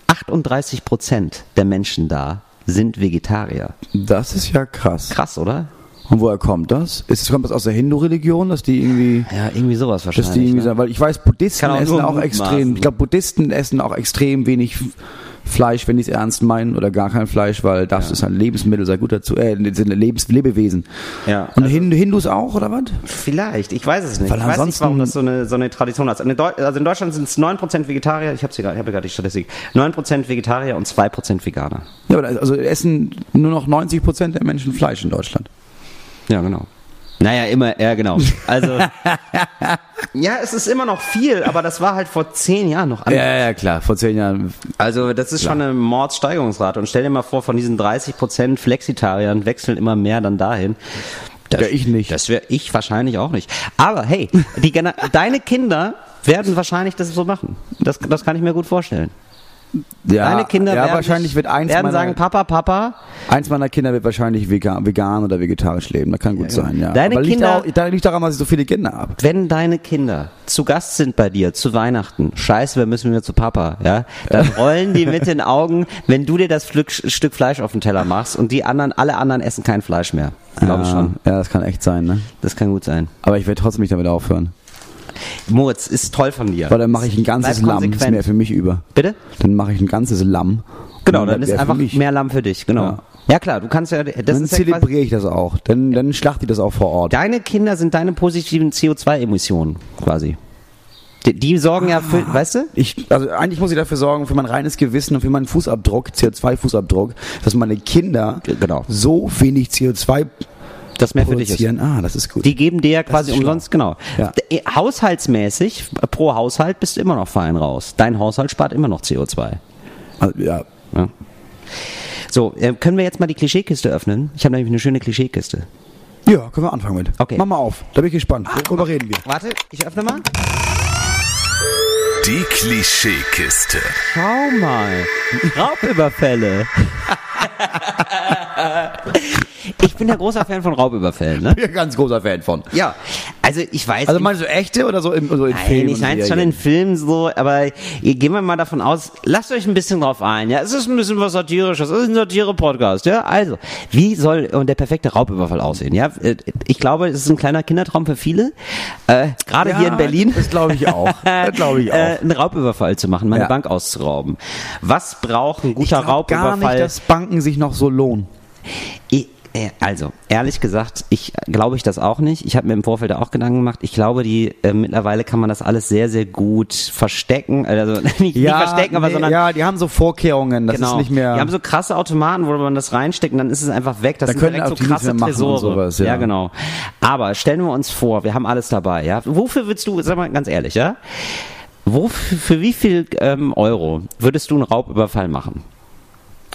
38 Prozent der Menschen da sind Vegetarier. Das ist ja krass. Krass, oder? Und woher kommt das? Ist, kommt das aus der Hindu-Religion, dass die irgendwie, Ja, irgendwie sowas wahrscheinlich. dass die irgendwie ne? weil ich weiß, Buddhisten essen auch extrem, ich glaube, Buddhisten essen auch extrem wenig Fleisch, wenn die es ernst meinen, oder gar kein Fleisch, weil das ist ein Lebensmittel, sei gut dazu, äh, sind Lebens Lebewesen. Ja, Und Hindu, Hindus auch, oder was? Vielleicht, ich weiß es nicht. Weil ich weiß nicht, ansonsten- warum das so eine, so eine Tradition hat. Also in Deutschland sind es 9% Vegetarier, ich habe gerade, ich habe gerade die Statistik, 9% Vegetarier und 2% Veganer. Ja, aber also essen nur noch 90 Prozent der Menschen Fleisch in Deutschland. Ja, genau. Naja, immer, ja, genau. Also, ja, es ist immer noch viel, aber das war halt vor zehn Jahren noch anders. Ja, ja, klar. Vor zehn Jahren. Also, das ist schon eine Mordssteigerungsrate. Und stell dir mal vor, von diesen 30% Flexitariern wechseln immer mehr dann dahin. Das, Ja, ich nicht. Das wäre ich wahrscheinlich auch nicht. Aber hey, die, deine Kinder werden wahrscheinlich das so machen. Das, das kann ich mir gut vorstellen. Ja, Deine Kinder ja werden, wahrscheinlich wird eins werden meiner, sagen, Papa, Papa, eins meiner Kinder wird wahrscheinlich vegan, vegan oder vegetarisch leben. Das kann gut sein, ja. Deine Aber liegt Kinder- auch, da liegt daran, dass ich so viele Kinder habe. wenn deine Kinder zu Gast sind bei dir zu Weihnachten, scheiße, wir müssen wieder zu Papa, ja, dann rollen die mit den Augen, wenn du dir das Stück, Stück Fleisch auf den Teller machst und die anderen, alle anderen essen kein Fleisch mehr. Glaube ich ja, schon. Ja, das kann echt sein, ne? Das kann gut sein. Aber ich werde trotzdem nicht damit aufhören. Moritz, ist toll von dir. Weil dann mache ich ein ganzes Bleib Lamm, ist konsequent. mehr für mich über. Bitte? Dann mache ich ein ganzes Lamm. Genau, Und dann ist einfach mehr Lamm für dich, genau. Ja. Ja, klar, du kannst ja, das Dann ist ja zelebriere ich das auch. Dann, dann schlachte ich das auch vor Ort. deine Kinder sind deine positiven CO2-Emissionen, quasi. Die, die sorgen ja für, weißt du? Ich, also eigentlich muss ich dafür sorgen, für mein reines Gewissen und für meinen Fußabdruck, CO2-Fußabdruck, dass meine Kinder Genau. so wenig CO2 Das mehr für dich ist. Ah, das ist gut. Die geben dir ja quasi umsonst, genau. Ja. D- Haushaltsmäßig, pro Haushalt bist du immer noch fein raus. Dein Haushalt spart immer noch CO2. Also, ja. Ja. So, äh, können wir jetzt mal die Klischeekiste öffnen? Ich habe nämlich eine schöne Klischeekiste. ja, können wir anfangen mit. Okay. Mach mal auf. Da bin ich gespannt. Worüber reden wir? Warte, ich öffne mal. Die Klischeekiste. Schau mal. Raubüberfälle. ich bin ja großer Fan von Raubüberfällen, ne? Ich bin ein ganz großer Fan von. Ja, also ich weiß Also meinst du echte oder so, im, so in Nein, Filmen? ich meine schon in Filmen so, aber gehen wir mal davon aus, lasst euch ein bisschen drauf ein, ja, es ist ein bisschen was Satirisches, es ist ein Satire-Podcast, ja, also, wie soll und der perfekte Raubüberfall aussehen, ja, Äh, ich glaube, es ist ein kleiner Kindertraum für viele, äh, gerade Ja, hier in Berlin. Das glaube ich auch. Das glaube ich auch. Äh, einen Raubüberfall zu machen, meine Ja. Bank auszurauben. Was braucht ein ich guter gar Raubüberfall? nicht, dass Banken sich noch so lohnen. Ich, äh, also, ehrlich gesagt, ich glaube ich das auch nicht. Ich habe mir im Vorfeld auch Gedanken gemacht. Ich glaube, die äh, mittlerweile kann man das alles sehr, sehr gut verstecken. Also nicht, nicht verstecken, aber nee, sondern ja, die haben so Vorkehrungen. Das genau. ist nicht mehr. Die haben so krasse Automaten, wo man das reinsteckt und dann ist es einfach weg. Das Da sind können direkt so krasse Tresore. sowas, ja. genau. Aber stellen wir uns vor, wir haben alles dabei. Ja, wofür würdest du, sag mal ganz ehrlich, ja? Wofür, für wie viel ähm, Euro würdest du einen Raubüberfall machen?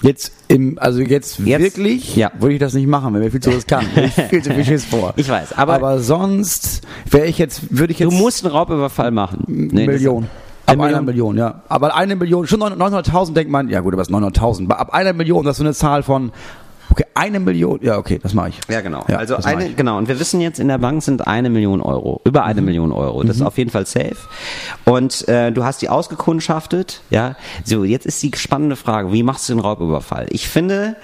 Jetzt im, also jetzt, Jetzt? wirklich, Ja. würde ich das nicht machen, wenn mir viel zu riskant. Ich viel zu viel Schiss vor. Ich weiß, aber- aber sonst wäre ich jetzt, würde ich jetzt Du musst einen Raubüberfall machen. Nee, Million. Ab Eine einer Million? Million, ja. Aber eine Million, schon 900.000 denkt man, ja gut, aber es ist 900.000. Aber ab einer Million, das ist so eine Zahl von, okay, eine Million, ja okay, das mache ich. Ja, genau. Ja, also eine, genau. Und wir wissen jetzt, in der Bank sind eine Million Euro. Über eine Mhm. Million Euro. Das ist auf jeden Fall safe. Und äh, du hast die ausgekundschaftet. Ja. So, jetzt ist die spannende Frage, wie machst du den Raubüberfall? Ich finde,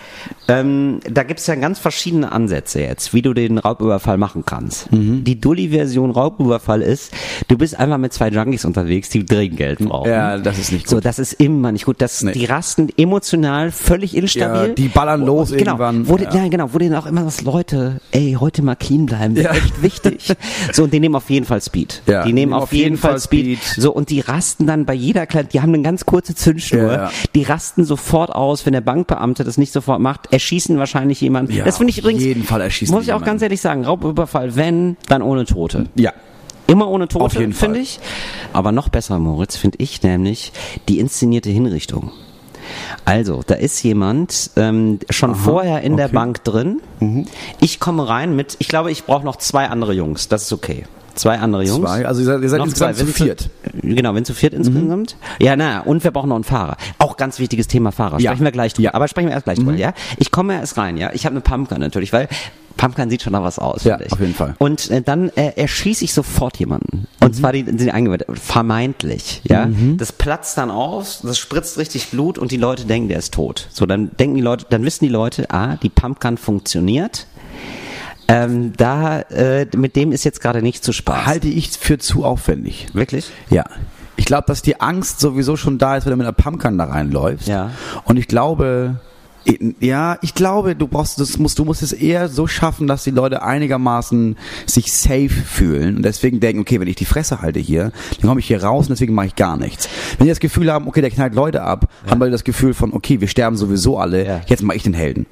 ähm, da gibt es ja ganz verschiedene Ansätze jetzt, wie du den Raubüberfall machen kannst. Mhm. Die Dulli-Version Raubüberfall ist, du bist einfach mit zwei Junkies unterwegs, die dringend Geld brauchen. Ja, das ist nicht So, gut. das ist immer nicht gut. Das, Nee. Die rasten emotional völlig instabil. Ja, die ballern los Genau. irgendwann machen. Wo, die, ja. genau, wo denen auch immer das Leute, ey, heute mal clean bleiben, ja. echt wichtig. so, und die nehmen auf jeden Fall Speed. Ja, die nehmen auf, jeden, Fall Speed. So, und die rasten dann bei jeder kleinen, die haben eine ganz kurze Zündschnur, Ja, ja. die rasten sofort aus, wenn der Bankbeamte das nicht sofort macht, erschießen wahrscheinlich jemanden. Ja, das finde ich auf übrigens, jeden Fall erschießen muss ich auch jemanden. ganz ehrlich sagen, Raubüberfall, wenn, dann ohne Tote. Ja. Immer ohne Tote, Auf jeden Fall. finde ich. Aber noch besser, Moritz, finde ich nämlich die inszenierte Hinrichtung. Also, da ist jemand ähm, schon vorher in der okay. Bank drin. Ich komme rein mit, ich glaube, ich brauche noch zwei andere Jungs. Das ist okay. Zwei andere Jungs. Zwei, also ihr seid, ihr seid Noch insgesamt zwei, zu viert. Genau, wenn zu viert insgesamt. Ja, na, und wir brauchen noch einen Fahrer. Auch ganz wichtiges Thema Fahrer. Ja. Sprechen wir gleich drüber. Ja. Aber sprechen wir erst gleich drüber, ja? Ich komme erst rein, ja? Ich habe eine Pumpgun natürlich, weil Pumpgun sieht schon nach was aus. Ja, finde ich. auf jeden Fall. Und äh, dann äh, erschieße ich sofort jemanden. Und zwar die, die eingeweiht, vermeintlich, ja. Das platzt dann aus, das spritzt richtig Blut und die Leute denken, der ist tot. So, dann denken die Leute, dann wissen die Leute, ah, die Pumpgun funktioniert. Ähm, da, äh, mit dem ist jetzt gerade nicht zu Spaß. Halte ich für zu aufwendig. Wirklich? Ja. Ich glaube, dass die Angst sowieso schon da ist, wenn du mit einer Pumpgun da reinläufst. Ja. Und ich glaube, ja, ich glaube, du brauchst, das musst, du musst es eher so schaffen, dass die Leute einigermaßen sich safe fühlen und deswegen denken, okay, wenn ich die Fresse halte hier, dann komme ich hier raus und deswegen mache ich gar nichts. Wenn die das Gefühl haben, okay, der knallt Leute ab, haben Leute das Gefühl von, okay, wir sterben sowieso alle, Ja. jetzt mache ich den Helden.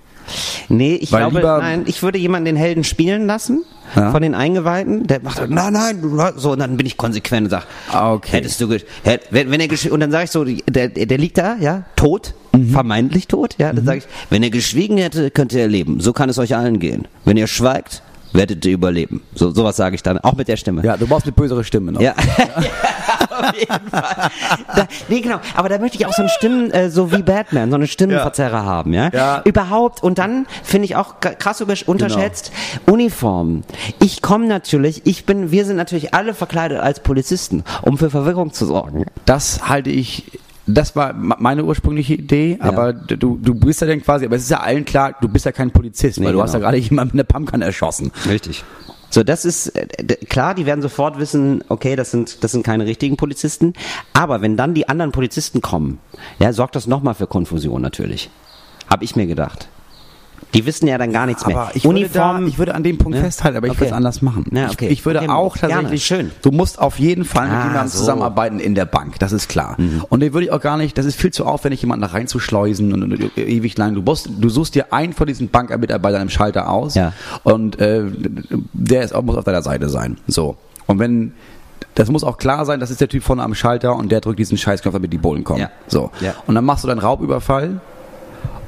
Nee, ich Weil glaube, nein, ich würde jemanden den Helden spielen lassen. Ja. Von den Eingeweihten, der macht nein, nein, so, und dann bin ich konsequent und sag, Ah, okay. hättest du, hätt, wenn, wenn er, und dann sage ich so, der, der liegt da, ja, tot, Mhm. vermeintlich tot, ja, dann sage ich, wenn er geschwiegen hätte, könnte er leben. So kann es euch allen gehen. Wenn ihr schweigt, werdet ihr überleben. So, sowas sage ich dann, auch mit der Stimme. Ja, du brauchst eine bösere Stimme noch. Ja. auf jeden Fall. Da, nee, genau. Aber da möchte ich auch so eine Stimmen, äh, so wie Batman, so eine Stimmenverzerrer haben, ja? Ja. Überhaupt. Und dann finde ich auch krass über- unterschätzt, Uniformen. Ich komme natürlich, ich bin, wir sind natürlich alle verkleidet als Polizisten, um für Verwirrung zu sorgen. Das halte ich, das war meine ursprüngliche Idee, aber d- du, du bist ja dann quasi, aber es ist ja allen klar, du bist ja kein Polizist, Nee, weil du hast ja genau. gerade jemanden mit einer Pumpgun erschossen. Richtig. So, das ist äh, klar, die werden sofort wissen, okay, das sind das sind keine richtigen Polizisten, aber wenn dann die anderen Polizisten kommen, ja, sorgt das nochmal für Konfusion natürlich. Hab ich mir gedacht. Die wissen ja dann gar nichts mehr. Aber ich würde, da, ich würde an dem Punkt Ja? festhalten, aber ich Okay. würde es anders machen. Ja, okay. ich, ich würde Okay, auch gerne. tatsächlich, Schön. du musst auf jeden Fall mit Ah, jemandem so. zusammenarbeiten in der Bank, das ist klar. Und den würde ich auch gar nicht, das ist viel zu aufwendig, jemanden da reinzuschleusen und, und, ewig lang. Du, musst, du suchst dir einen von diesen Bankmitarbeitern im Schalter aus Ja. und äh, der ist, muss auf deiner Seite sein. So. Und wenn das muss auch klar sein, das ist der Typ vorne am Schalter und der drückt diesen Scheißknopf, damit die Bullen kommen. Ja. So. Ja. Und dann machst du deinen Raubüberfall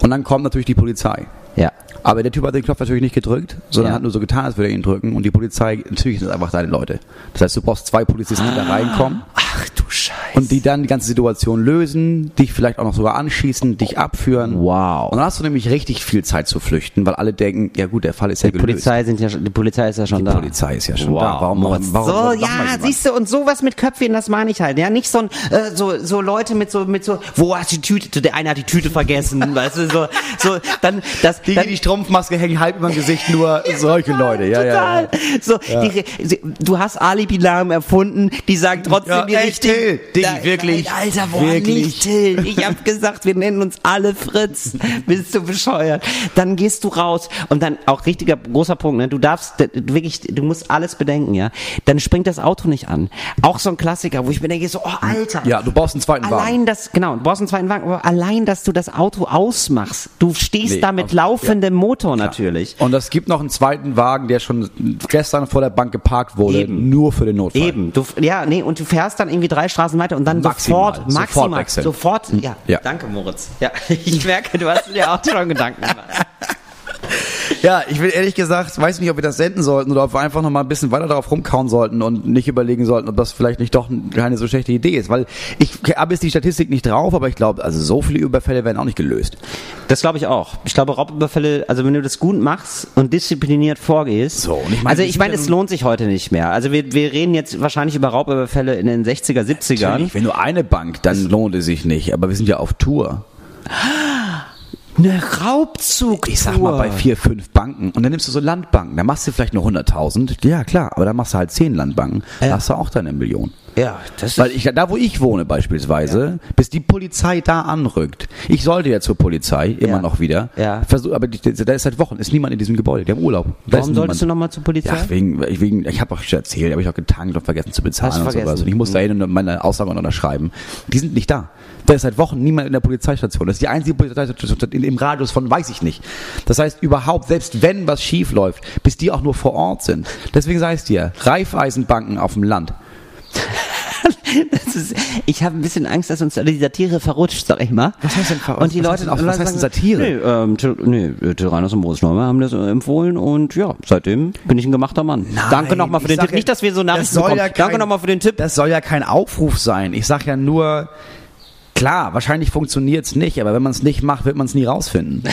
und dann kommt natürlich die Polizei. Ja. Aber der Typ hat den Knopf natürlich nicht gedrückt, sondern Ja. hat nur so getan, als würde er ihn drücken. Und die Polizei, natürlich sind es einfach deine Leute. Das heißt, du brauchst zwei Polizisten, die da reinkommen Ach du Scheiße. und die dann die ganze Situation lösen, dich vielleicht auch noch sogar anschießen, dich abführen. Wow. Und dann hast du nämlich richtig viel Zeit zu flüchten, weil alle denken, ja gut, der Fall ist ja die gelöst. Polizei sind ja schon, die Polizei ist ja schon Die da. Polizei ist ja schon wow. da. Warum- warum- so, warum- mal ja, siehst du, und sowas mit Köpfchen, das meine ich halt. Ja, nicht so ein, äh, so, so Leute mit so, mit so, wo hast du die Tüte? Der eine hat die Tüte vergessen, weißt du, so, so, dann, das, Die, dann, die die Strumpfmaske hängen halb über dem Gesicht, nur solche Leute. Ja, ja, Total. ja. So, die, du hast Alibi-Namen erfunden, die sagen trotzdem Ja, die ey, richtigen. Till, Diggi, Nein, wirklich, Nein, Alter, boah, wirklich. nicht Till. Ich hab gesagt, wir nennen uns alle Fritz. Bist du bescheuert? Dann gehst du raus und dann auch richtiger großer Punkt, ne? Du darfst wirklich, du musst alles bedenken, ja? Dann springt das Auto nicht an. Auch so ein Klassiker, wo ich mir denke, so, oh, Alter. Ja, du brauchst einen zweiten Wagen. Allein das, genau, du brauchst einen zweiten Wagen, aber allein, dass du das Auto ausmachst, du stehst Nee, da mit auf- laufendem Motor natürlich. Und es gibt noch einen zweiten Wagen, der schon gestern vor der Bank geparkt wurde, Eben. nur für den Notfall. Eben, du, ja, nee, und du fährst dann irgendwie drei Straßen weiter und dann Maximal, sofort, sofort maximal, wechseln. sofort, ja, Ja. danke Moritz. Ja, ich merke, du hast dir auch schon Gedanken gemacht. Ja, ich will ehrlich gesagt, weiß nicht, ob wir das senden sollten oder ob wir einfach noch mal ein bisschen weiter darauf rumkauen sollten und nicht überlegen sollten, ob das vielleicht nicht doch keine so schlechte Idee ist. Weil ich habe jetzt die Statistik nicht drauf, aber ich glaube, also so viele Überfälle werden auch nicht gelöst. Das glaube ich auch. Ich glaube, Raubüberfälle, also wenn du das gut machst und diszipliniert vorgehst. So, und ich meine, also ich meine, es lohnt sich heute nicht mehr. Also wir, wir reden jetzt wahrscheinlich über Raubüberfälle in den 60er, 70ern. Natürlich, wenn nur eine Bank, dann lohnt es sich nicht. Aber wir sind ja auf Tour. Eine Raubzug. Ich sag mal bei vier, fünf Banken. Und dann nimmst du so Landbanken. Da machst du vielleicht nur 100.000. Ja, klar. Aber dann machst du halt zehn Landbanken. Da Ja. hast du auch deine Million. Ja, das Weil ich, da wo ich wohne beispielsweise, bis die Polizei da anrückt. Ich sollte ja zur Polizei, immer Ja. noch wieder. Ja. Versuch, aber die, da ist seit Wochen, ist niemand in diesem Gebäude, die haben Urlaub. Da Warum solltest du nochmal zur Polizei? Ja, wegen, wegen, ich habe auch schon erzählt, habe ich auch getankt und vergessen zu bezahlen und vergessen? sowas. Und ich muss da hin und meine Aussagen unterschreiben. Die sind nicht da. Da ist seit Wochen niemand in der Polizeistation. Das ist die einzige Polizeistation im Radius von weiß ich nicht. Das heißt überhaupt, selbst wenn was schief läuft, bis die auch nur vor Ort sind. Deswegen sage ich dir, Reifeisenbanken auf dem Land. Ist, ich habe ein bisschen Angst, dass uns die Satire verrutscht, sag ich mal. Was heißt denn ver- Und die was Leute, heißt denn was heißt denn Satire? Nee, ähm, nee, Reiners und Moritz Neumann haben das äh, empfohlen und ja, seitdem bin ich ein gemachter Mann. Danke nochmal für den Tipp. ja, Nicht, dass wir so Nachrichten bekommen. ja Danke nochmal für den Tipp. Das soll ja kein Aufruf sein. Ich sag ja nur, klar, wahrscheinlich funktioniert's nicht, aber wenn man es nicht macht, wird man es nie rausfinden.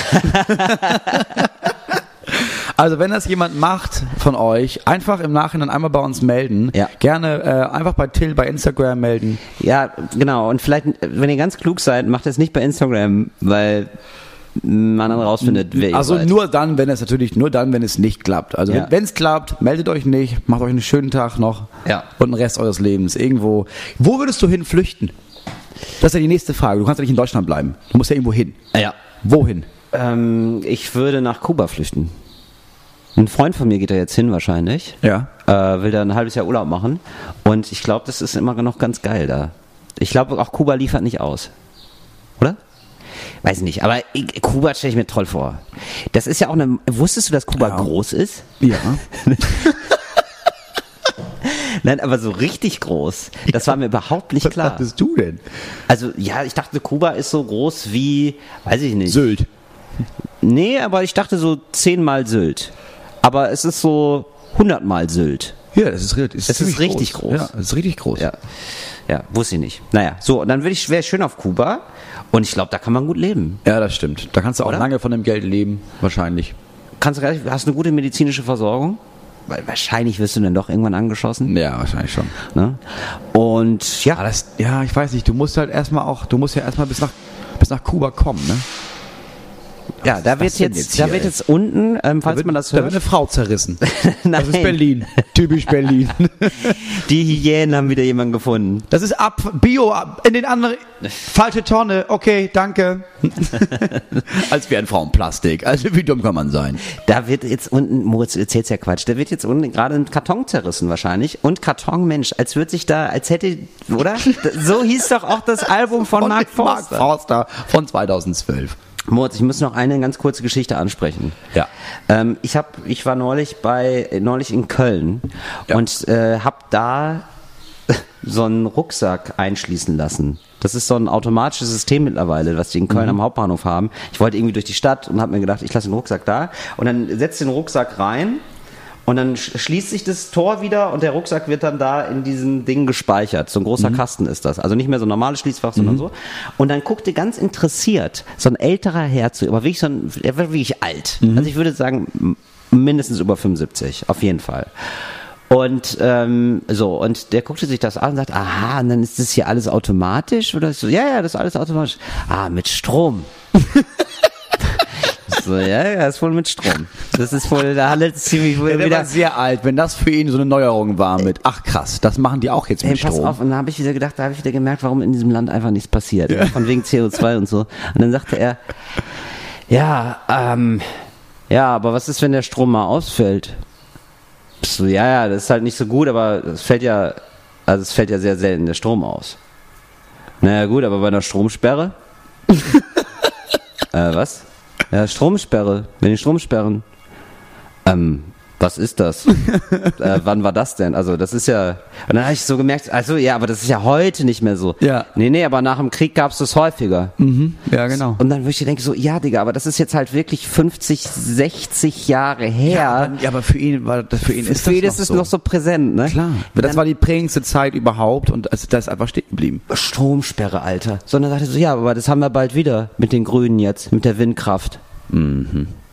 Also wenn das jemand macht von euch, einfach im Nachhinein einmal bei uns melden. Ja. Gerne äh, einfach bei Till bei Instagram melden. Ja, genau. Und vielleicht, wenn ihr ganz klug seid, macht es nicht bei Instagram, weil man dann rausfindet, wer ihr Also seid. nur dann, wenn es natürlich nur dann, wenn es nicht klappt. Also Ja. wenn es klappt, meldet euch nicht, macht euch einen schönen Tag noch Ja. und den Rest eures Lebens irgendwo. Wo würdest du hin flüchten? Das ist ja die nächste Frage. Du kannst ja nicht in Deutschland bleiben. Du musst ja irgendwo hin. Ja. Wohin? Ähm, ich würde nach Kuba flüchten. Ein Freund von mir geht da jetzt hin wahrscheinlich. Ja. Äh, will da ein halbes Jahr Urlaub machen. Und ich glaube, das ist immer noch ganz geil da. Ich glaube, auch Kuba liefert nicht aus. Oder? Weiß ich nicht, aber Kuba stelle ich mir toll vor. Das ist ja auch eine. Wusstest du, dass Kuba Ja. groß ist? Ja. Nein, aber so richtig groß. Das war mir überhaupt nicht Was klar. dachtest du denn? Also, ja, ich dachte, Kuba ist so groß wie, weiß ich nicht. Sylt. Nee, aber ich dachte so zehnmal Sylt. Aber es ist so hundertmal Sylt. Ja, das ist, ist, Es ist richtig groß. Ja, das ist richtig groß. Ja. Ja, wusste ich nicht. Naja, so, und dann würde ich, wäre ich schön auf Kuba. Und ich glaube, da kann man gut leben. Ja, das stimmt. Da kannst du auch Oder? lange von dem Geld leben, wahrscheinlich. Kannst du gleich, hast du eine gute medizinische Versorgung? Weil wahrscheinlich wirst du dann doch irgendwann angeschossen. Ja, wahrscheinlich schon. Ne? Und ja, das, ja, ich weiß nicht, du musst halt erstmal auch, du musst ja erstmal bis nach, bis nach Kuba kommen, ne? Ja, da wird jetzt, jetzt da wird jetzt unten, ähm, falls da wird, man das Da wird hört, eine Frau zerrissen. Das ist Berlin. Typisch Berlin. die Hyänen haben wieder jemanden gefunden. Das ist ab, Bio, ab, in den anderen, falsche Tonne, okay, danke. Als wären Frauen Plastik. Also wie dumm kann man sein? Da wird jetzt unten, Moritz erzählt's ja Quatsch, da wird jetzt unten gerade ein Karton zerrissen wahrscheinlich. Und Karton, Mensch, als würde sich da, als hätte, oder? so hieß doch auch das Album von, Mark Forster. Mark Forster von 2012. Moritz, ich muss noch eine ganz kurze Geschichte ansprechen. Ja. Ähm, ich hab, ich war neulich bei, neulich in Köln Ja. und äh, hab da so einen Rucksack einschließen lassen. Das ist so ein automatisches System mittlerweile, was die in Köln am Hauptbahnhof haben. Ich wollte irgendwie durch die Stadt und habe mir gedacht, ich lasse den Rucksack da und dann setzt den Rucksack rein und dann sch- schließt sich das Tor wieder und der Rucksack wird dann da in diesen Ding gespeichert. So ein großer Kasten ist das. Also nicht mehr so ein normales Schließfach, sondern so. Und dann guckte ganz interessiert so ein älterer Herr zu, aber wirklich so ein, er war wirklich alt. Also ich würde sagen, mindestens über 75, auf jeden Fall. Und ähm, so, und der guckte sich das an und sagt, aha, und dann ist das hier alles automatisch? Oder so, ja, ja, das ist alles automatisch. Ah, mit Strom. so, ja, ja, ist wohl mit Strom. Das ist wohl, da handelt es ziemlich Ja, der wieder. sehr alt, wenn das für ihn so eine Neuerung war mit, ach krass, das machen die auch jetzt Hey, mit pass Strom. auf, und dann habe ich wieder gedacht, da habe ich wieder gemerkt, warum in diesem Land einfach nichts passiert. Von wegen CO2 und so. Und dann sagte er, ja, ähm, ja, aber was ist, wenn der Strom mal ausfällt? So, ja, ja, das ist halt nicht so gut, aber es fällt ja, also es fällt ja sehr selten der Strom aus. Naja, gut, aber bei einer Stromsperre? äh, was? Ja, Stromsperre. Wenn die Strom sperren. Ähm, was ist das? äh, wann war das denn? Also, das ist ja. Und dann habe ich so gemerkt, also ja, aber das ist ja heute nicht mehr so. Ja. Nee, nee, aber nach dem Krieg gab es das häufiger. Ja, genau. Und dann würde ich denken, so, ja, Digga, aber das ist jetzt halt wirklich 50, 60 Jahre her. Ja, aber für ihn war das für ihn ist Für ihn das ist es noch so. noch so präsent, ne? Klar. Das war die prägendste Zeit überhaupt und also, das ist einfach stehen geblieben. Stromsperre, Alter. Sondern sagte so, ja, aber das haben wir bald wieder mit den Grünen jetzt, mit der Windkraft.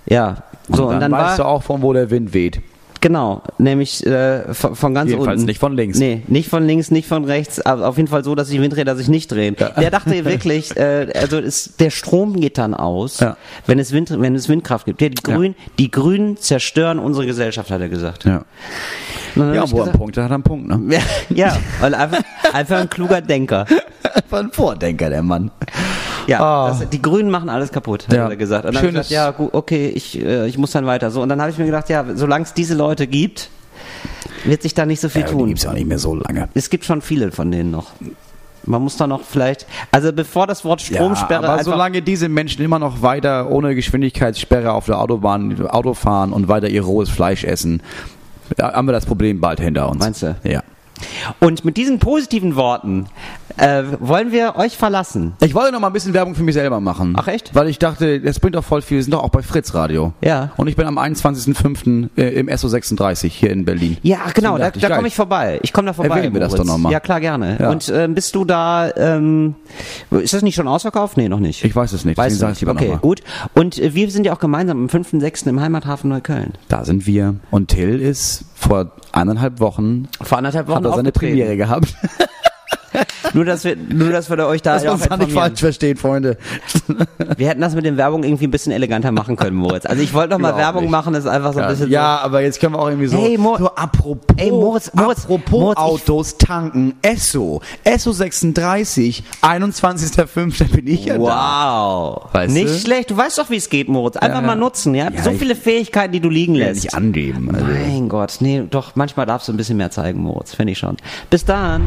Ja, so, und dann, weißt war, du auch, von wo der Wind weht. genau, nämlich äh, von, von ganz Jedenfalls unten. nicht von links. Nee, nicht von links, nicht von rechts, aber auf jeden Fall so, dass die Windräder sich nicht drehen. Der dachte wirklich, äh, also ist, der Strom geht dann aus, Ja. wenn, es Wind, wenn es Windkraft gibt. Ja, die, Grünen, die Grünen zerstören unsere Gesellschaft, hat er gesagt. Ja. dann Ja, wo er einen Punkt hat, hat er einen Punkt, ne? Ja, weil einfach, einfach ein kluger Denker. Einfach ein Vordenker, der Mann. Ja, Ah. das, die Grünen machen alles kaputt, hat Ja. er gesagt. Und dann habe ich Schönes- gesagt, ja, gut, okay, ich, äh, ich muss dann weiter. So, und dann habe ich mir gedacht, ja, solange es diese Leute gibt, wird sich da nicht so viel Ja, die tun. gibt's ja auch nicht mehr so lange. Es gibt schon viele von denen noch. Man muss da noch vielleicht, also bevor das Wort Stromsperre aber einfach, solange diese Menschen immer noch weiter ohne Geschwindigkeitssperre auf der Autobahn Auto fahren und weiter ihr rohes Fleisch essen, da haben wir das Problem bald hinter uns. Meinst du? Ja. Und mit diesen positiven Worten äh, wollen wir euch verlassen. Ich wollte noch mal ein bisschen Werbung für mich selber machen. Ach, echt? Weil ich dachte, das bringt doch voll viel. Wir sind doch auch bei Fritz Radio. Ja. Und ich bin am 21.05. Äh, im SO36 hier in Berlin. Ja, genau, da, da komme ich vorbei. Ich komme da vorbei. Erwähnen wir das doch noch mal. Ja, klar, gerne. Ja. Und ähm, bist du da, ähm, ist das nicht schon ausverkauft? Nee, noch nicht. Ich weiß es nicht, Weißt du nicht. Okay, gut. Und äh, wir sind ja auch gemeinsam am 5.6. im Heimathafen Neukölln. Da sind wir. Und Till ist vor eineinhalb Wochen Vor anderthalb Wochen hat er seine. Premiere gehabt. Nur, dass wir, nur, dass wir euch da Das auch muss man nicht falsch verstehen, Freunde. Wir hätten das mit den Werbung irgendwie ein bisschen eleganter machen können, Moritz. Also ich wollte doch mal Überhaupt Werbung nicht. machen, das ist einfach so ein bisschen ja, aber jetzt können wir auch irgendwie so. Hey, Mo- so apropos, Ey, Moritz, Moritz, apropos Moritz, ich- Autos tanken. Esso, Esso 36, 21.05. bin ich ja so. da. Wow. Weißt nicht du? schlecht. Du weißt doch, wie es geht, Moritz. Einfach mal nutzen, ja. So ich- viele Fähigkeiten, die du liegen lässt. nicht angeben. Also. Mein Gott, nee, doch, manchmal darfst du ein bisschen mehr zeigen, Moritz, finde ich schon. Bis dann.